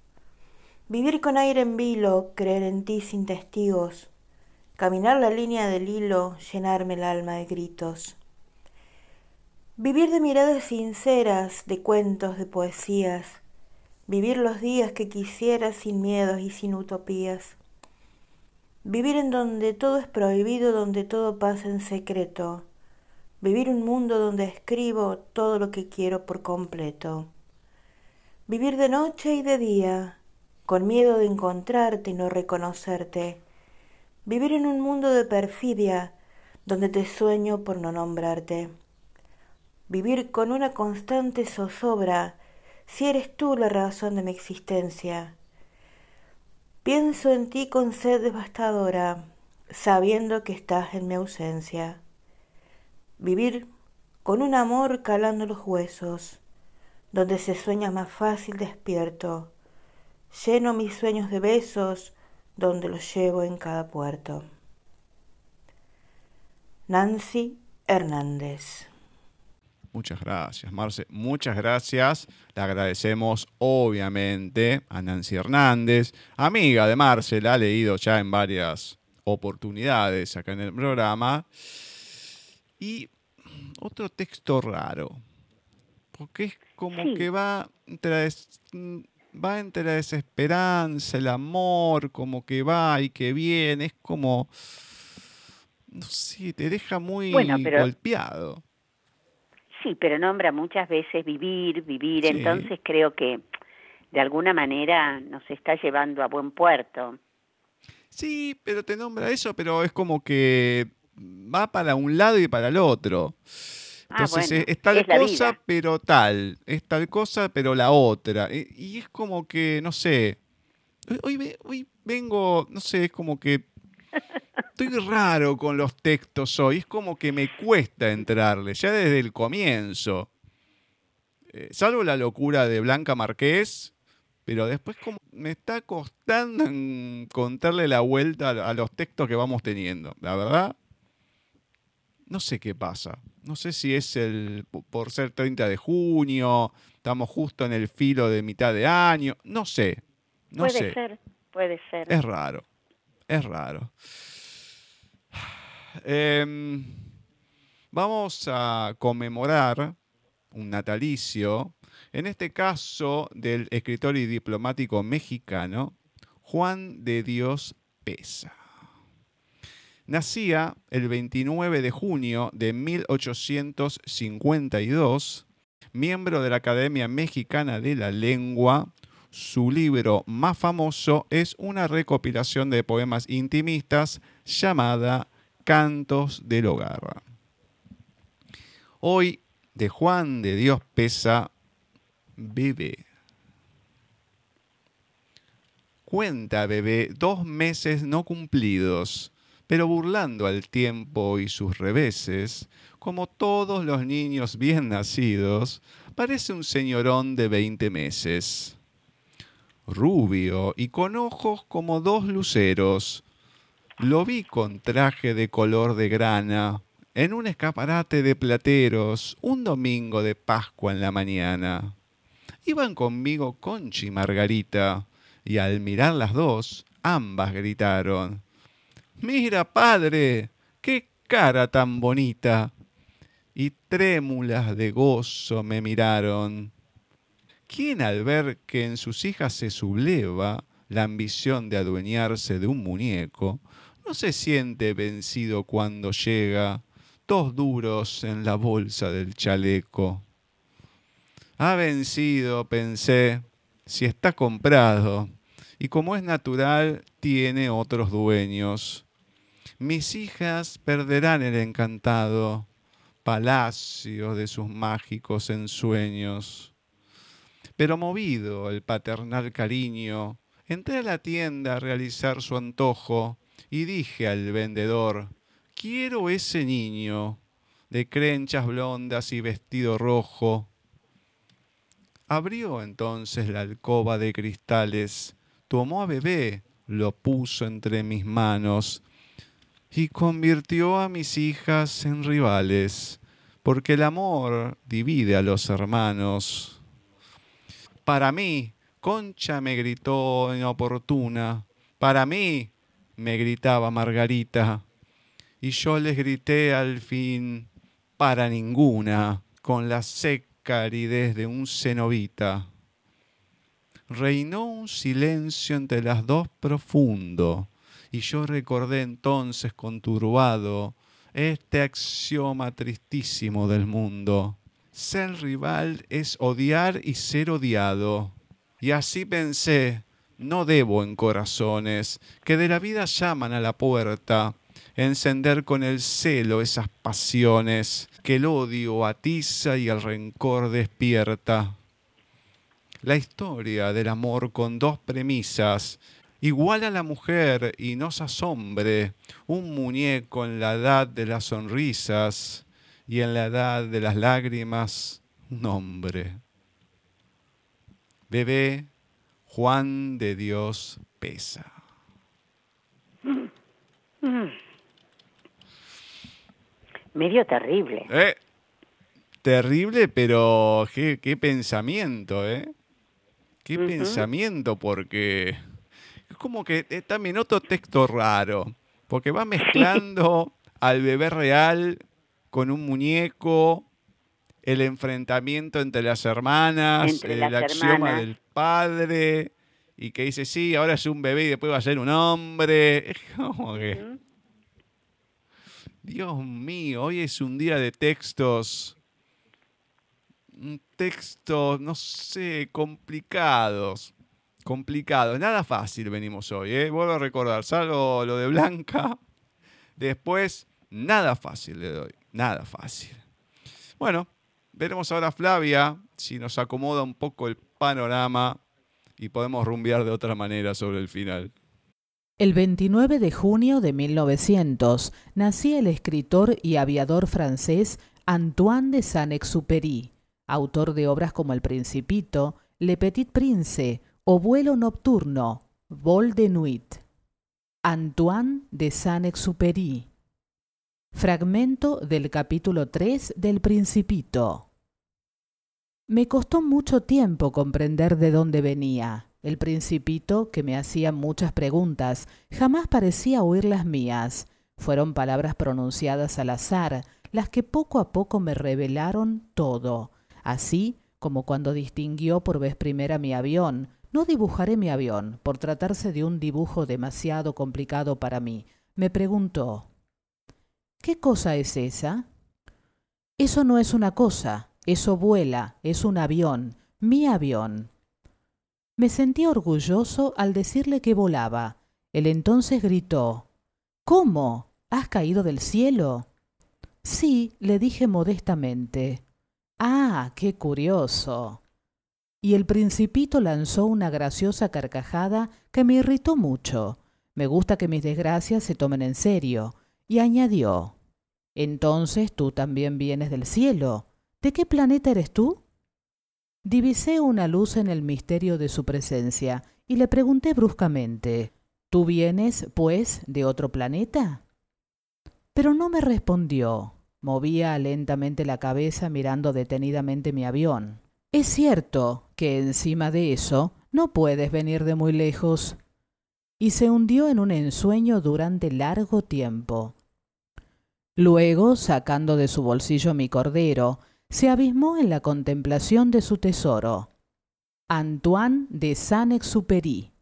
Speaker 5: Vivir con aire en vilo, creer en ti sin testigos, caminar la línea del hilo, llenarme el alma de gritos. Vivir de miradas sinceras, de cuentos, de poesías, vivir los días que quisiera sin miedos y sin utopías. Vivir en donde todo es prohibido, donde todo pasa en secreto, Vivir un mundo donde escribo todo lo que quiero por completo. Vivir de noche y de día, con miedo de encontrarte y no reconocerte. Vivir en un mundo de perfidia, donde te sueño por no nombrarte. Vivir con una constante zozobra, si eres tú la razón de mi existencia. Pienso en ti con sed devastadora, sabiendo que estás en mi ausencia vivir con un amor calando los huesos, donde se sueña más fácil despierto, lleno mis sueños de besos, donde los llevo en cada puerto. Nancy Hernández.
Speaker 1: Muchas gracias, Marce. Muchas gracias. Le agradecemos, obviamente, a Nancy Hernández, amiga de Marce, la ha leído ya en varias oportunidades acá en el programa. Y otro texto raro, porque es como que va entre, va entre la desesperanza, el amor, como que va y que viene, es como, no sé, te deja muy golpeado.
Speaker 2: Sí, pero nombra muchas veces vivir, vivir, entonces creo que de alguna manera nos está llevando a buen puerto.
Speaker 1: Sí, pero te nombra eso, pero es como que va para un lado y para el otro. Ah, Entonces es, tal cosa, pero tal. Es tal cosa, pero la otra. Y, es como que, no sé. Hoy, hoy vengo, no sé, es como que estoy raro con los textos hoy. Es como que me cuesta entrarle, ya desde el comienzo. Eh, salvo la locura de Blanca Marqués, pero después como me está costando encontrarle la vuelta a los textos que vamos teniendo. La verdad, no sé qué pasa. No sé si es el por ser 30 de junio, estamos justo en el filo de mitad de año, no sé. No
Speaker 2: puede ser, puede ser.
Speaker 1: Es raro, es raro. Em, vamos a conmemorar un natalicio, en este caso del escritor y diplomático mexicano Juan de Dios Pesa. Nacía el 29 de junio de 1852, miembro de la Academia Mexicana de la Lengua. Su libro más famoso es una recopilación de poemas intimistas llamada Cantos del Hogar. Hoy de Juan de Dios Pesa, bebé. Cuenta, bebé, dos meses no cumplidos, pero burlando al tiempo y sus reveses, como todos los niños bien nacidos, parece un señorón de veinte meses. Rubio y con ojos como dos luceros. Lo vi con traje de color de grana, en un escaparate de plateros, un domingo de Pascua en la mañana. Iban conmigo Conchi y Margarita, y al mirar las dos, ambas gritaron, Mira, padre, qué cara tan bonita. Y trémulas de gozo me miraron. ¿Quién al ver que en sus hijas se subleva la ambición de adueñarse de un muñeco, no se siente vencido cuando llega dos duros en la bolsa del chaleco? Ha vencido, pensé, si está comprado y como es natural, tiene otros dueños. Mis hijas perderán el encantado palacio de sus mágicos ensueños. Pero movido el paternal cariño, entré a la tienda a realizar su antojo y dije al vendedor, quiero ese niño de crenchas blondas y vestido rojo. Abrió entonces la alcoba de cristales tomó a bebé, lo puso entre mis manos y convirtió a mis hijas en rivales, porque el amor divide a los hermanos. Para mí, Concha me gritó inoportuna, para mí, me gritaba Margarita, y yo les grité al fin, para ninguna, con la seca aridez de un cenovita reinó un silencio entre las dos profundo, y yo recordé entonces conturbado este axioma tristísimo del mundo. Ser rival es odiar y ser odiado. Y así pensé, no debo en corazones que de la vida llaman a la puerta, encender con el celo esas pasiones que el odio atiza y el rencor despierta la historia del amor con dos premisas. Igual a la mujer y nos asombre un muñeco en la edad de las sonrisas y en la edad de las lágrimas un hombre. Bebé Juan de Dios pesa.
Speaker 2: Medio terrible.
Speaker 1: Eh, terrible, pero qué, qué pensamiento, ¿eh? qué pensamiento, porque como que eh, también otro texto raro, porque va mezclando al bebé real con un muñeco, el enfrentamiento entre las hermanas, el axioma del padre, y que dice, sí, ahora es un bebé y después va a ser un hombre. Es como que... Dios mío, hoy es un día de textos un texto, no sé, complicados. Complicados. Nada fácil venimos hoy, ¿eh? Vuelvo a recordar, salvo lo de Blanca. Después, nada fácil le doy. Nada fácil. Bueno, veremos ahora Flavia si nos acomoda un poco el panorama y podemos rumbear de otra manera sobre el final.
Speaker 3: El 29 de junio de 1900 nacía el escritor y aviador francés Antoine de Saint-Exupéry autor de obras como El Principito, Le Petit Prince o Vuelo Nocturno, Vol de Nuit. Antoine de Saint-Exupéry. Fragmento del capítulo 3 del Principito. Me costó mucho tiempo comprender de dónde venía. El principito, que me hacía muchas preguntas, jamás parecía oír las mías. Fueron palabras pronunciadas al azar, las que poco a poco me revelaron todo así como cuando distinguió por vez primera mi avión. No dibujaré mi avión, por tratarse de un dibujo demasiado complicado para mí. Me preguntó, ¿Qué cosa es esa? Eso no es una cosa, eso vuela, es un avión, mi avión. Me sentí orgulloso al decirle que volaba. Él entonces gritó, ¿Cómo? ¿Has caído del cielo? Sí, le dije modestamente. Ah, qué curioso. Y el principito lanzó una graciosa carcajada que me irritó mucho. Me gusta que mis desgracias se tomen en serio. Y añadió, Entonces tú también vienes del cielo. ¿De qué planeta eres tú? Divisé una luz en el misterio de su presencia y le pregunté bruscamente, ¿Tú vienes, pues, de otro planeta? Pero no me respondió. Movía lentamente la cabeza mirando detenidamente mi avión. Es cierto que encima de eso no puedes venir de muy lejos. Y se hundió en un ensueño durante largo tiempo. Luego, sacando de su bolsillo mi cordero, se abismó en la contemplación de su tesoro. Antoine de Saint-Exupéry.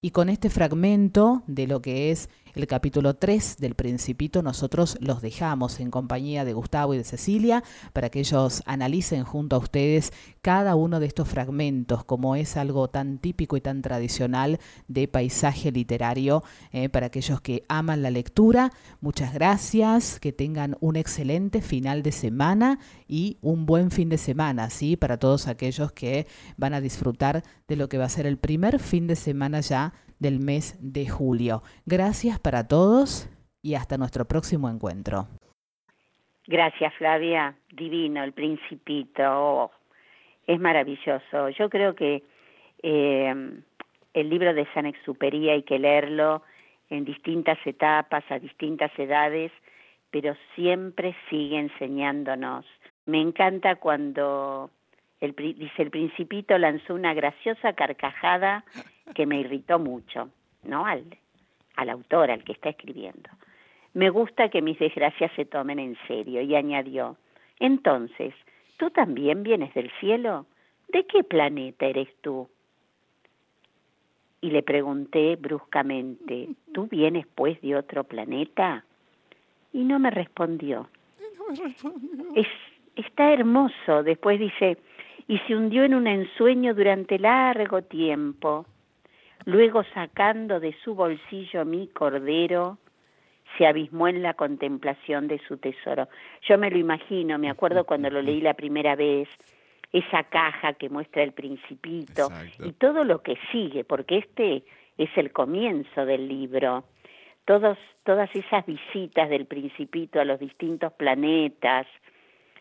Speaker 3: Y con este fragmento de lo que es el capítulo 3 del Principito, nosotros los dejamos en compañía de Gustavo y de Cecilia para que ellos analicen junto a ustedes cada uno de estos fragmentos, como es algo tan típico y tan tradicional de paisaje literario, eh, para aquellos que aman la lectura. Muchas gracias, que tengan un excelente final de semana y un buen fin de semana, ¿sí? Para todos aquellos que van a disfrutar de lo que va a ser el primer fin de semana ya del mes de julio. Gracias para todos y hasta nuestro próximo encuentro.
Speaker 2: Gracias Flavia, divino el principito, oh, es maravilloso. Yo creo que eh, el libro de San Exupery hay que leerlo en distintas etapas, a distintas edades, pero siempre sigue enseñándonos. Me encanta cuando dice el principito lanzó una graciosa carcajada que me irritó mucho, ¿no? Al, al autor, al que está escribiendo. Me gusta que mis desgracias se tomen en serio y añadió, entonces, ¿tú también vienes del cielo? ¿De qué planeta eres tú? Y le pregunté bruscamente, ¿tú vienes pues de otro planeta? Y no me respondió. Es, está hermoso. Después dice, y se hundió en un ensueño durante largo tiempo. Luego sacando de su bolsillo mi cordero, se abismó en la contemplación de su tesoro. Yo me lo imagino, me acuerdo cuando lo leí la primera vez, esa caja que muestra el principito y todo lo que sigue, porque este es el comienzo del libro. Todos, todas esas visitas del principito a los distintos planetas.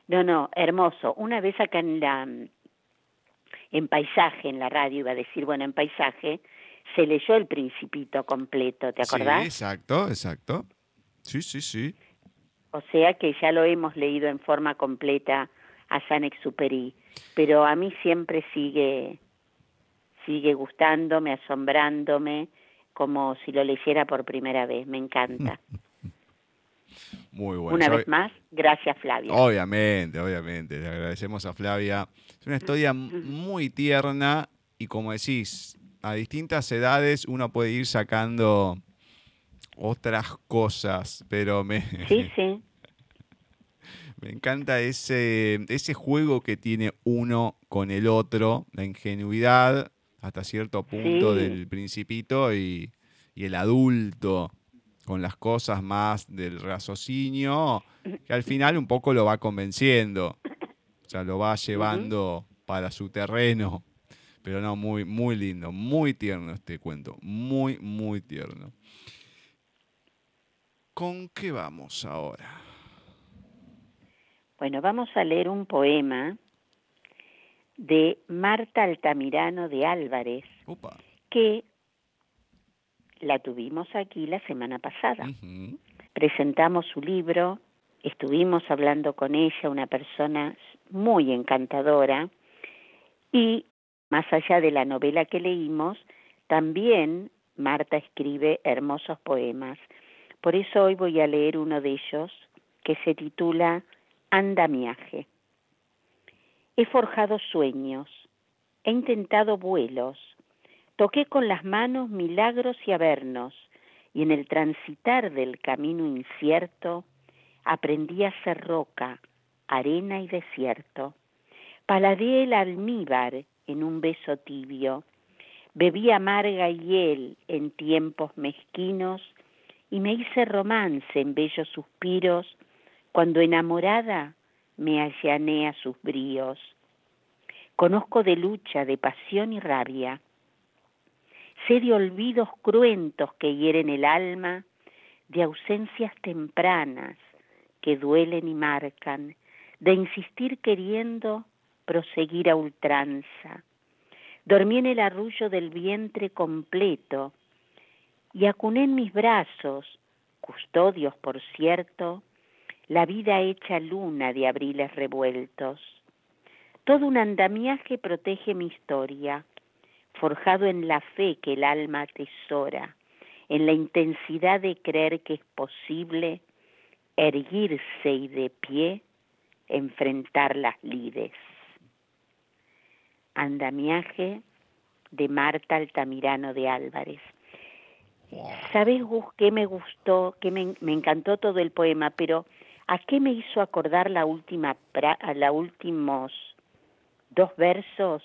Speaker 2: No, no, hermoso. Una vez acá en la en paisaje en la radio, iba a decir, bueno, en paisaje, se leyó el principito completo, ¿te acordás?
Speaker 1: Sí, exacto, exacto. Sí, sí, sí.
Speaker 2: O sea que ya lo hemos leído en forma completa a San Exuperi, pero a mí siempre sigue sigue gustándome, asombrándome, como si lo leyera por primera vez, me encanta.
Speaker 1: Muy bueno.
Speaker 2: Una vez más, gracias Flavia.
Speaker 1: Obviamente, obviamente. Le agradecemos a Flavia. Es una historia muy tierna y como decís, a distintas edades uno puede ir sacando otras cosas, pero me...
Speaker 2: Sí, sí.
Speaker 1: Me encanta ese, ese juego que tiene uno con el otro, la ingenuidad hasta cierto punto del principito y, y el adulto con las cosas más del raciocinio, que al final un poco lo va convenciendo, o sea, lo va llevando para su terreno. Pero no, muy, muy lindo, muy tierno este cuento, muy, muy tierno. ¿Con qué vamos ahora?
Speaker 2: Bueno, vamos a leer un poema de Marta Altamirano de Álvarez, que la tuvimos aquí la semana pasada. Presentamos su libro, estuvimos hablando con ella, una persona muy encantadora, y más allá de la novela que leímos, también Marta escribe hermosos poemas. Por eso hoy voy a leer uno de ellos que se titula Andamiaje. He forjado sueños, he intentado vuelos, Toqué con las manos milagros y avernos, y en el transitar del camino incierto, aprendí a ser roca, arena y desierto. Paladeé el almíbar en un beso tibio. Bebí amarga hiel en tiempos mezquinos y me hice romance en bellos suspiros cuando enamorada me allané a sus bríos. Conozco de lucha, de pasión y rabia. Sé de olvidos cruentos que hieren el alma, de ausencias tempranas que duelen y marcan, de insistir queriendo proseguir a ultranza. Dormí en el arrullo del vientre completo y acuné en mis brazos, custodios por cierto, la vida hecha luna de abriles revueltos. Todo un andamiaje protege mi historia, forjado en la fe que el alma atesora, en la intensidad de creer que es posible erguirse y de pie enfrentar las lides. Andamiaje de Marta Altamirano de Álvarez. ¿Sabes, Gus, qué me gustó, qué me, me, encantó todo el poema, pero ¿a qué me hizo acordar la última, a los últimos dos versos?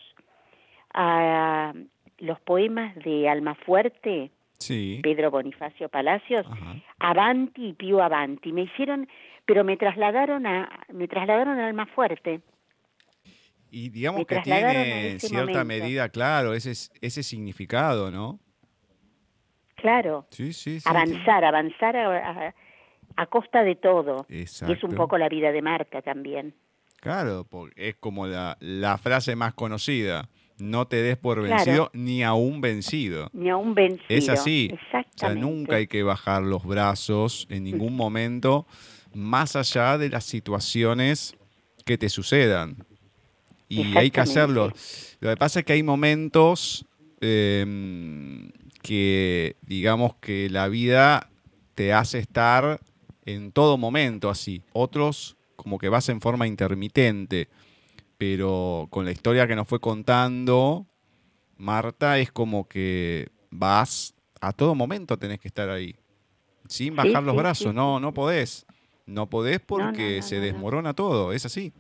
Speaker 2: A los poemas de Almafuerte,
Speaker 1: sí.
Speaker 2: Pedro Bonifacio Palacios, Avanti y Pío Avanti. Me hicieron, pero me trasladaron a, me trasladaron a Almafuerte.
Speaker 1: Y digamos que tiene en cierta medida, claro, ese, ese significado, ¿no?
Speaker 2: Claro.
Speaker 1: Sí, sí, sí,
Speaker 2: avanzar, avanzar a, a, a, costa de todo.
Speaker 1: Exacto.
Speaker 2: Y es un poco la vida de Marta también.
Speaker 1: Claro, porque es como la, la frase más conocida. No te des por vencido
Speaker 2: Claro.
Speaker 1: ni aún vencido.
Speaker 2: Ni a un vencido.
Speaker 1: Es así. O sea,
Speaker 2: Exactamente.
Speaker 1: nunca hay que bajar los brazos en ningún momento, más allá de las situaciones que te sucedan. Y hay que hacerlo. Lo que pasa es que hay momentos eh, que, digamos, que la vida te hace estar en todo momento así. Otros como que vas en forma intermitente. Pero con la historia que nos fue contando, Marta, es como que vas a todo momento tenés que estar ahí. Sin bajar
Speaker 2: Sí,
Speaker 1: los
Speaker 2: sí,
Speaker 1: brazos,
Speaker 2: sí,
Speaker 1: no, no podés. No podés porque
Speaker 2: no,
Speaker 1: se
Speaker 2: no,
Speaker 1: desmorona todo, es así.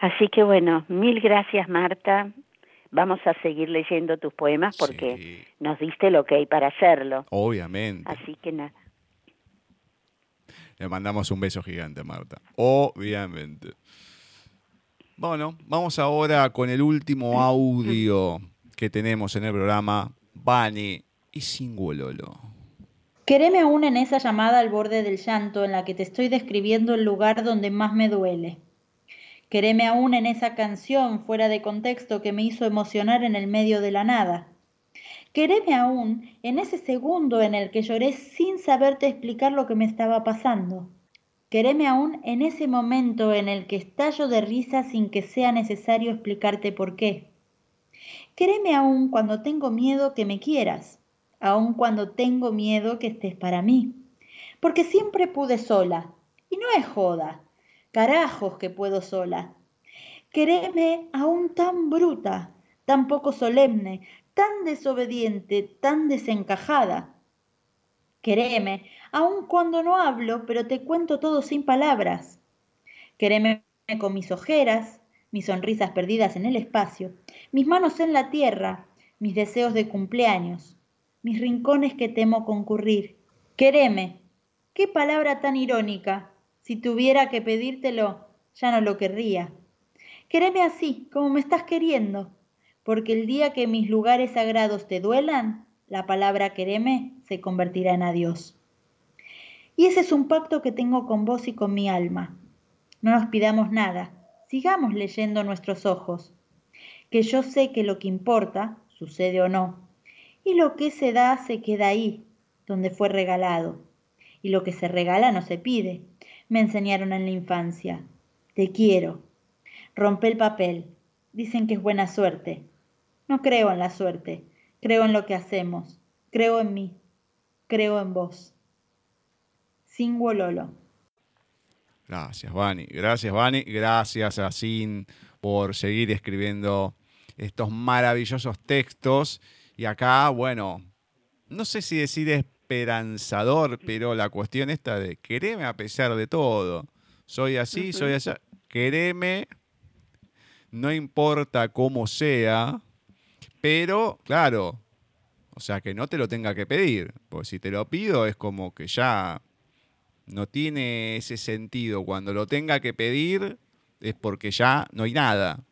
Speaker 2: Así que bueno, mil gracias Marta. Vamos a seguir leyendo tus poemas porque
Speaker 1: Sí,
Speaker 2: nos diste lo que hay para hacerlo.
Speaker 1: obviamente.
Speaker 2: Así que nada.
Speaker 1: Le mandamos un beso gigante, Marta. Obviamente. Bueno, vamos ahora con el último audio que tenemos en el programa, Bani y Singololo.
Speaker 4: Quereme aún en esa llamada al borde del llanto en la que te estoy describiendo el lugar donde más me duele. Quereme aún en esa canción fuera de contexto que me hizo emocionar en el medio de la nada. Quereme aún en ese segundo en el que lloré sin saberte explicar lo que me estaba pasando. Quereme aún en ese momento en el que estallo de risa sin que sea necesario explicarte por qué. Quereme aún cuando tengo miedo que me quieras, aun cuando tengo miedo que estés para mí. Porque siempre pude sola, y no es joda, carajos que puedo sola. Quereme aún tan bruta, tan poco solemne, tan desobediente, tan desencajada. Quereme, aun cuando no hablo, pero te cuento todo sin palabras. Quereme con mis ojeras, mis sonrisas perdidas en el espacio, mis manos en la tierra, mis deseos de cumpleaños, mis rincones que temo concurrir. Quereme, qué palabra tan irónica. Si tuviera que pedírtelo, ya no lo querría. Quereme así, como me estás queriendo, porque el día que mis lugares sagrados te duelan, la palabra quereme se convertirá en adiós. Y ese es un pacto que tengo con vos y con mi alma. No nos pidamos nada, sigamos leyendo nuestros ojos, que yo sé que lo que importa, sucede o no, y lo que se da se queda ahí, donde fue regalado, y lo que se regala no se pide, me enseñaron en la infancia. Te quiero. Rompe el papel. Dicen que es buena suerte. No creo en la suerte, creo en lo que hacemos, creo en mí, creo en vos. Sin Lolo.
Speaker 1: Gracias, Vani. Gracias, Vani. Gracias a Sin por seguir escribiendo estos maravillosos textos. Y acá, bueno, no sé si decir es esperanzador, pero la cuestión esta de quereme a pesar de todo. Soy así, soy así. Quereme, no importa cómo sea, pero claro, o sea, que no te lo tenga que pedir. Porque si te lo pido es como que ya no tiene ese sentido. Cuando lo tenga que pedir es porque ya no hay nada.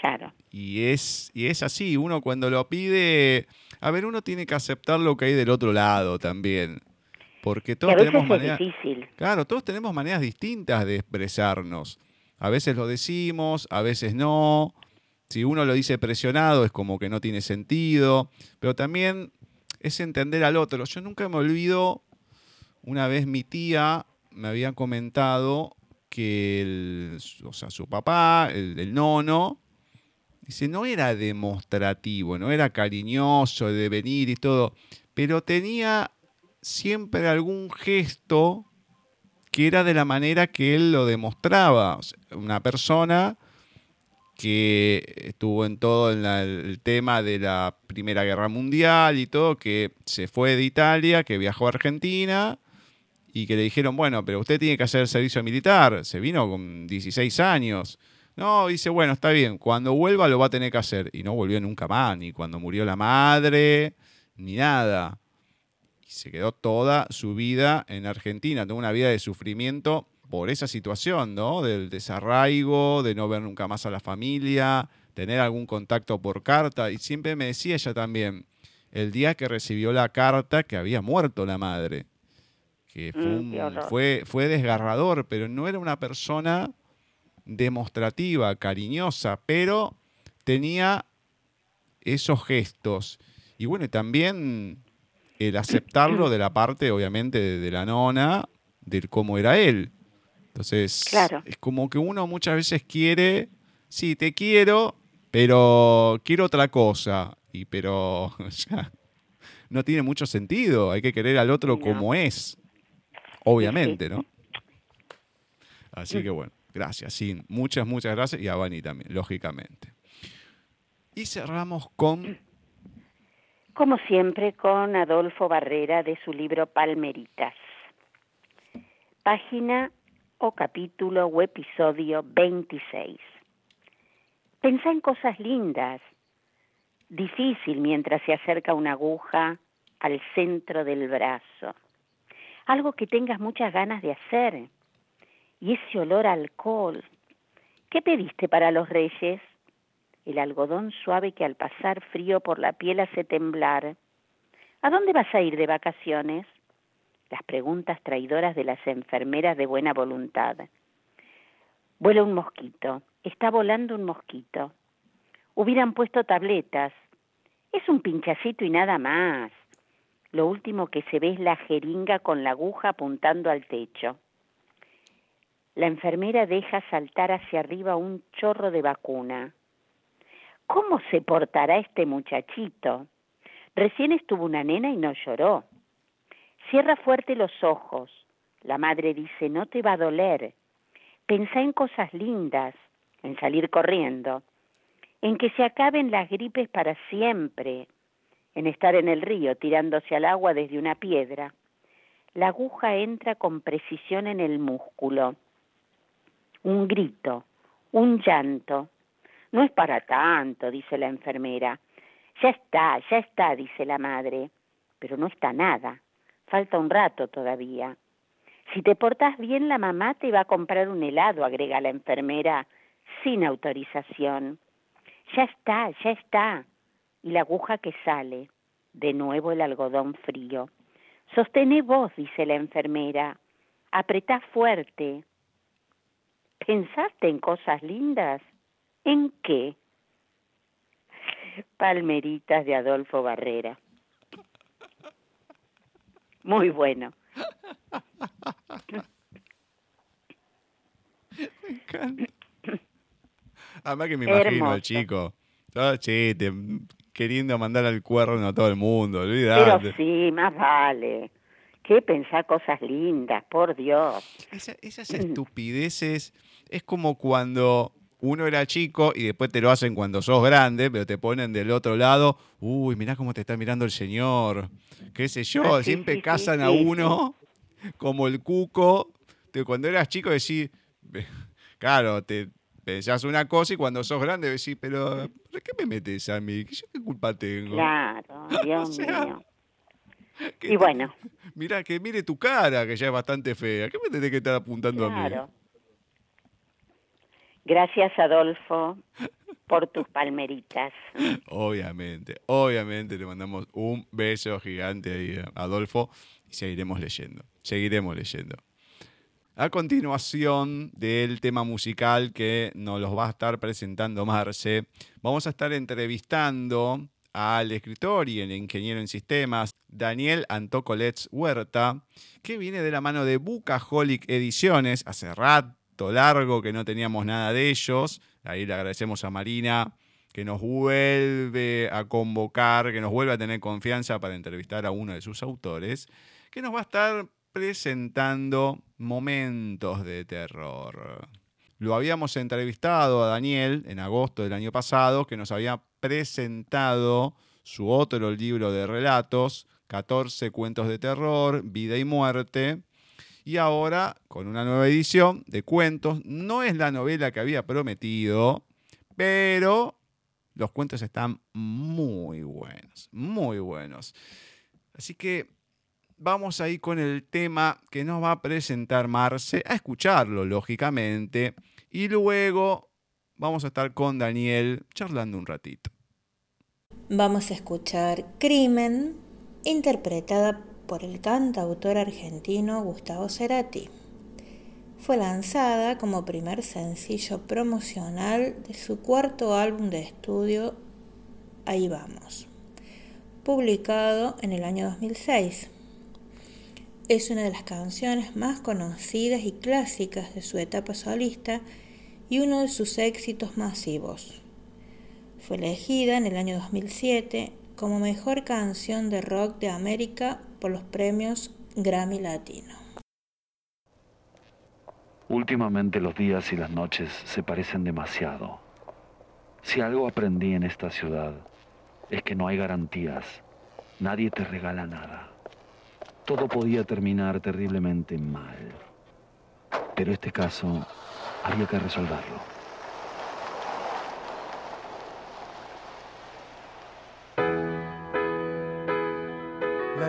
Speaker 2: Claro.
Speaker 1: Y es, y es así, uno cuando lo pide, a ver, uno tiene que aceptar lo que hay del otro lado también. Porque todos tenemos maneras.
Speaker 2: difícil.
Speaker 1: Claro, todos tenemos maneras distintas de expresarnos. A veces lo decimos, a veces no. Si uno lo dice presionado es como que no tiene sentido. Pero también es entender al otro. Yo nunca me olvido, una vez mi tía me había comentado que el, o sea, su papá, el, el nono, Dice, no era demostrativo, no era cariñoso de venir y todo, pero tenía siempre algún gesto que era de la manera que él lo demostraba. una persona que estuvo en todo el tema de la Primera Guerra Mundial y todo, que se fue de Italia, que viajó a Argentina y que le dijeron, bueno, pero usted tiene que hacer servicio militar. Se vino con 16 años. No, dice, bueno, está bien, cuando vuelva lo va a tener que hacer. Y no volvió nunca más, ni cuando murió la madre, ni nada. Y se quedó toda su vida en Argentina, tuvo una vida de sufrimiento por esa situación, ¿no? Del desarraigo, de no ver nunca más a la familia, tener algún contacto por carta. Y siempre me decía ella también, el día que recibió la carta que había muerto la madre, que fue, mm, fue, fue desgarrador, pero no era una persona demostrativa, cariñosa, pero tenía esos gestos. Y bueno, también el aceptarlo de la parte, obviamente, de, la nona, del cómo era él. Entonces, es como que uno muchas veces quiere, sí, te quiero, pero quiero otra cosa. Y pero no tiene mucho sentido. Hay que querer al otro como es. Obviamente, ¿no? Así que bueno. Gracias, sí. Muchas, muchas gracias. Y a Bani también, lógicamente. Y cerramos con...
Speaker 2: Como siempre, con Adolfo Barrera de su libro Palmeritas. Página o capítulo o episodio 26. Pensá en cosas lindas. Difícil mientras se acerca una aguja al centro del brazo. Algo que tengas muchas ganas de hacer y ese olor a alcohol. ¿Qué pediste para los reyes? El algodón suave que al pasar frío por la piel hace temblar. ¿A dónde vas a ir de vacaciones? Las preguntas traidoras de las enfermeras de buena voluntad. Vuela un mosquito. Está volando un mosquito. Hubieran puesto tabletas. Es un pinchacito y nada más. Lo último que se ve es la jeringa con la aguja apuntando al techo. La enfermera deja saltar hacia arriba un chorro de vacuna. ¿Cómo se portará este muchachito? Recién estuvo una nena y no lloró. Cierra fuerte los ojos. La madre dice, no te va a doler. Pensá en cosas lindas, en salir corriendo, en que se acaben las gripes para siempre, en estar en el río tirándose al agua desde una piedra. La aguja entra con precisión en el músculo un grito, un llanto. No es para tanto, dice la enfermera. Ya está, ya está, dice la madre. Pero no está nada. Falta un rato todavía. Si te portas bien, la mamá te va a comprar un helado, agrega la enfermera, sin autorización. Ya está, ya está. Y la aguja que sale. De nuevo el algodón frío. Sostené vos, dice la enfermera. Apretá fuerte. ¿Pensaste en cosas lindas? ¿En qué? Palmeritas de Adolfo Barrera. Muy bueno.
Speaker 1: Me encanta. Además que me imagino al chico. Todo chiste, queriendo mandar al cuerno a todo el mundo, olvidate.
Speaker 2: Pero sí, más vale. ¿Qué pensar cosas lindas, por Dios?
Speaker 1: esas estupideces es como cuando uno era chico y después te lo hacen cuando sos grande, pero te ponen del otro lado, uy, mirá cómo te está mirando el señor, qué sé yo,
Speaker 2: sí,
Speaker 1: siempre
Speaker 2: sí, sí,
Speaker 1: casan a uno como el cuco. Te- Cuando eras chico decís, claro, te pensás una cosa y cuando sos grande decís, pero ¿por qué me metes a mí? ¿Yo qué culpa tengo?
Speaker 2: Claro, Dios
Speaker 1: sea,
Speaker 2: mío. Y
Speaker 1: te-
Speaker 2: bueno,
Speaker 1: Mira, que mire tu cara, que ya es bastante fea. ¿Qué me tenés que estar apuntando a mí?
Speaker 2: claro. Gracias, Adolfo, por tus palmeritas.
Speaker 1: Obviamente, obviamente le mandamos un beso gigante ahí Adolfo y seguiremos leyendo, seguiremos leyendo. A continuación del tema musical que nos los va a estar presentando Marce, vamos a estar entrevistando al escritor y el ingeniero en sistemas Daniel Antocolets Huerta, que viene de la mano de Bucaholic Ediciones, hace rato largo que no teníamos nada de ellos, ahí le agradecemos a Marina que nos vuelve a convocar, que nos vuelve a tener confianza para entrevistar a uno de sus autores, que nos va a estar presentando momentos de terror. Lo habíamos entrevistado a Daniel en agosto del año pasado, que nos había presentado su otro libro de relatos, 14 cuentos de terror, vida y muerte, y ahora con una nueva edición de cuentos. No es la novela que había prometido, pero los cuentos están muy buenos, muy buenos. Así que vamos ahí con el tema que nos va a presentar Marce, a escucharlo, lógicamente, y luego vamos a estar con Daniel charlando un ratito.
Speaker 5: Vamos a escuchar Crimen, interpretada por el cantautor argentino Gustavo Cerati. Fue lanzada como primer sencillo promocional de su cuarto álbum de estudio Ahí vamos, publicado en el año 2006. Es una de las canciones más conocidas y clásicas de su etapa solista y uno de sus éxitos masivos. Fue elegida en el año 2007 como mejor canción de rock de América por los premios Grammy Latino.
Speaker 6: Últimamente los días y las noches se parecen demasiado. Si algo aprendí en esta ciudad es que no hay garantías. Nadie te regala nada. Todo podía terminar terriblemente mal. Pero este caso había que resolverlo.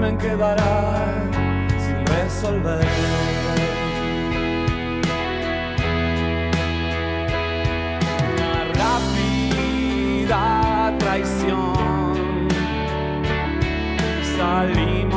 Speaker 7: crimen quedará sin resolver. Una rápida traición. Salimos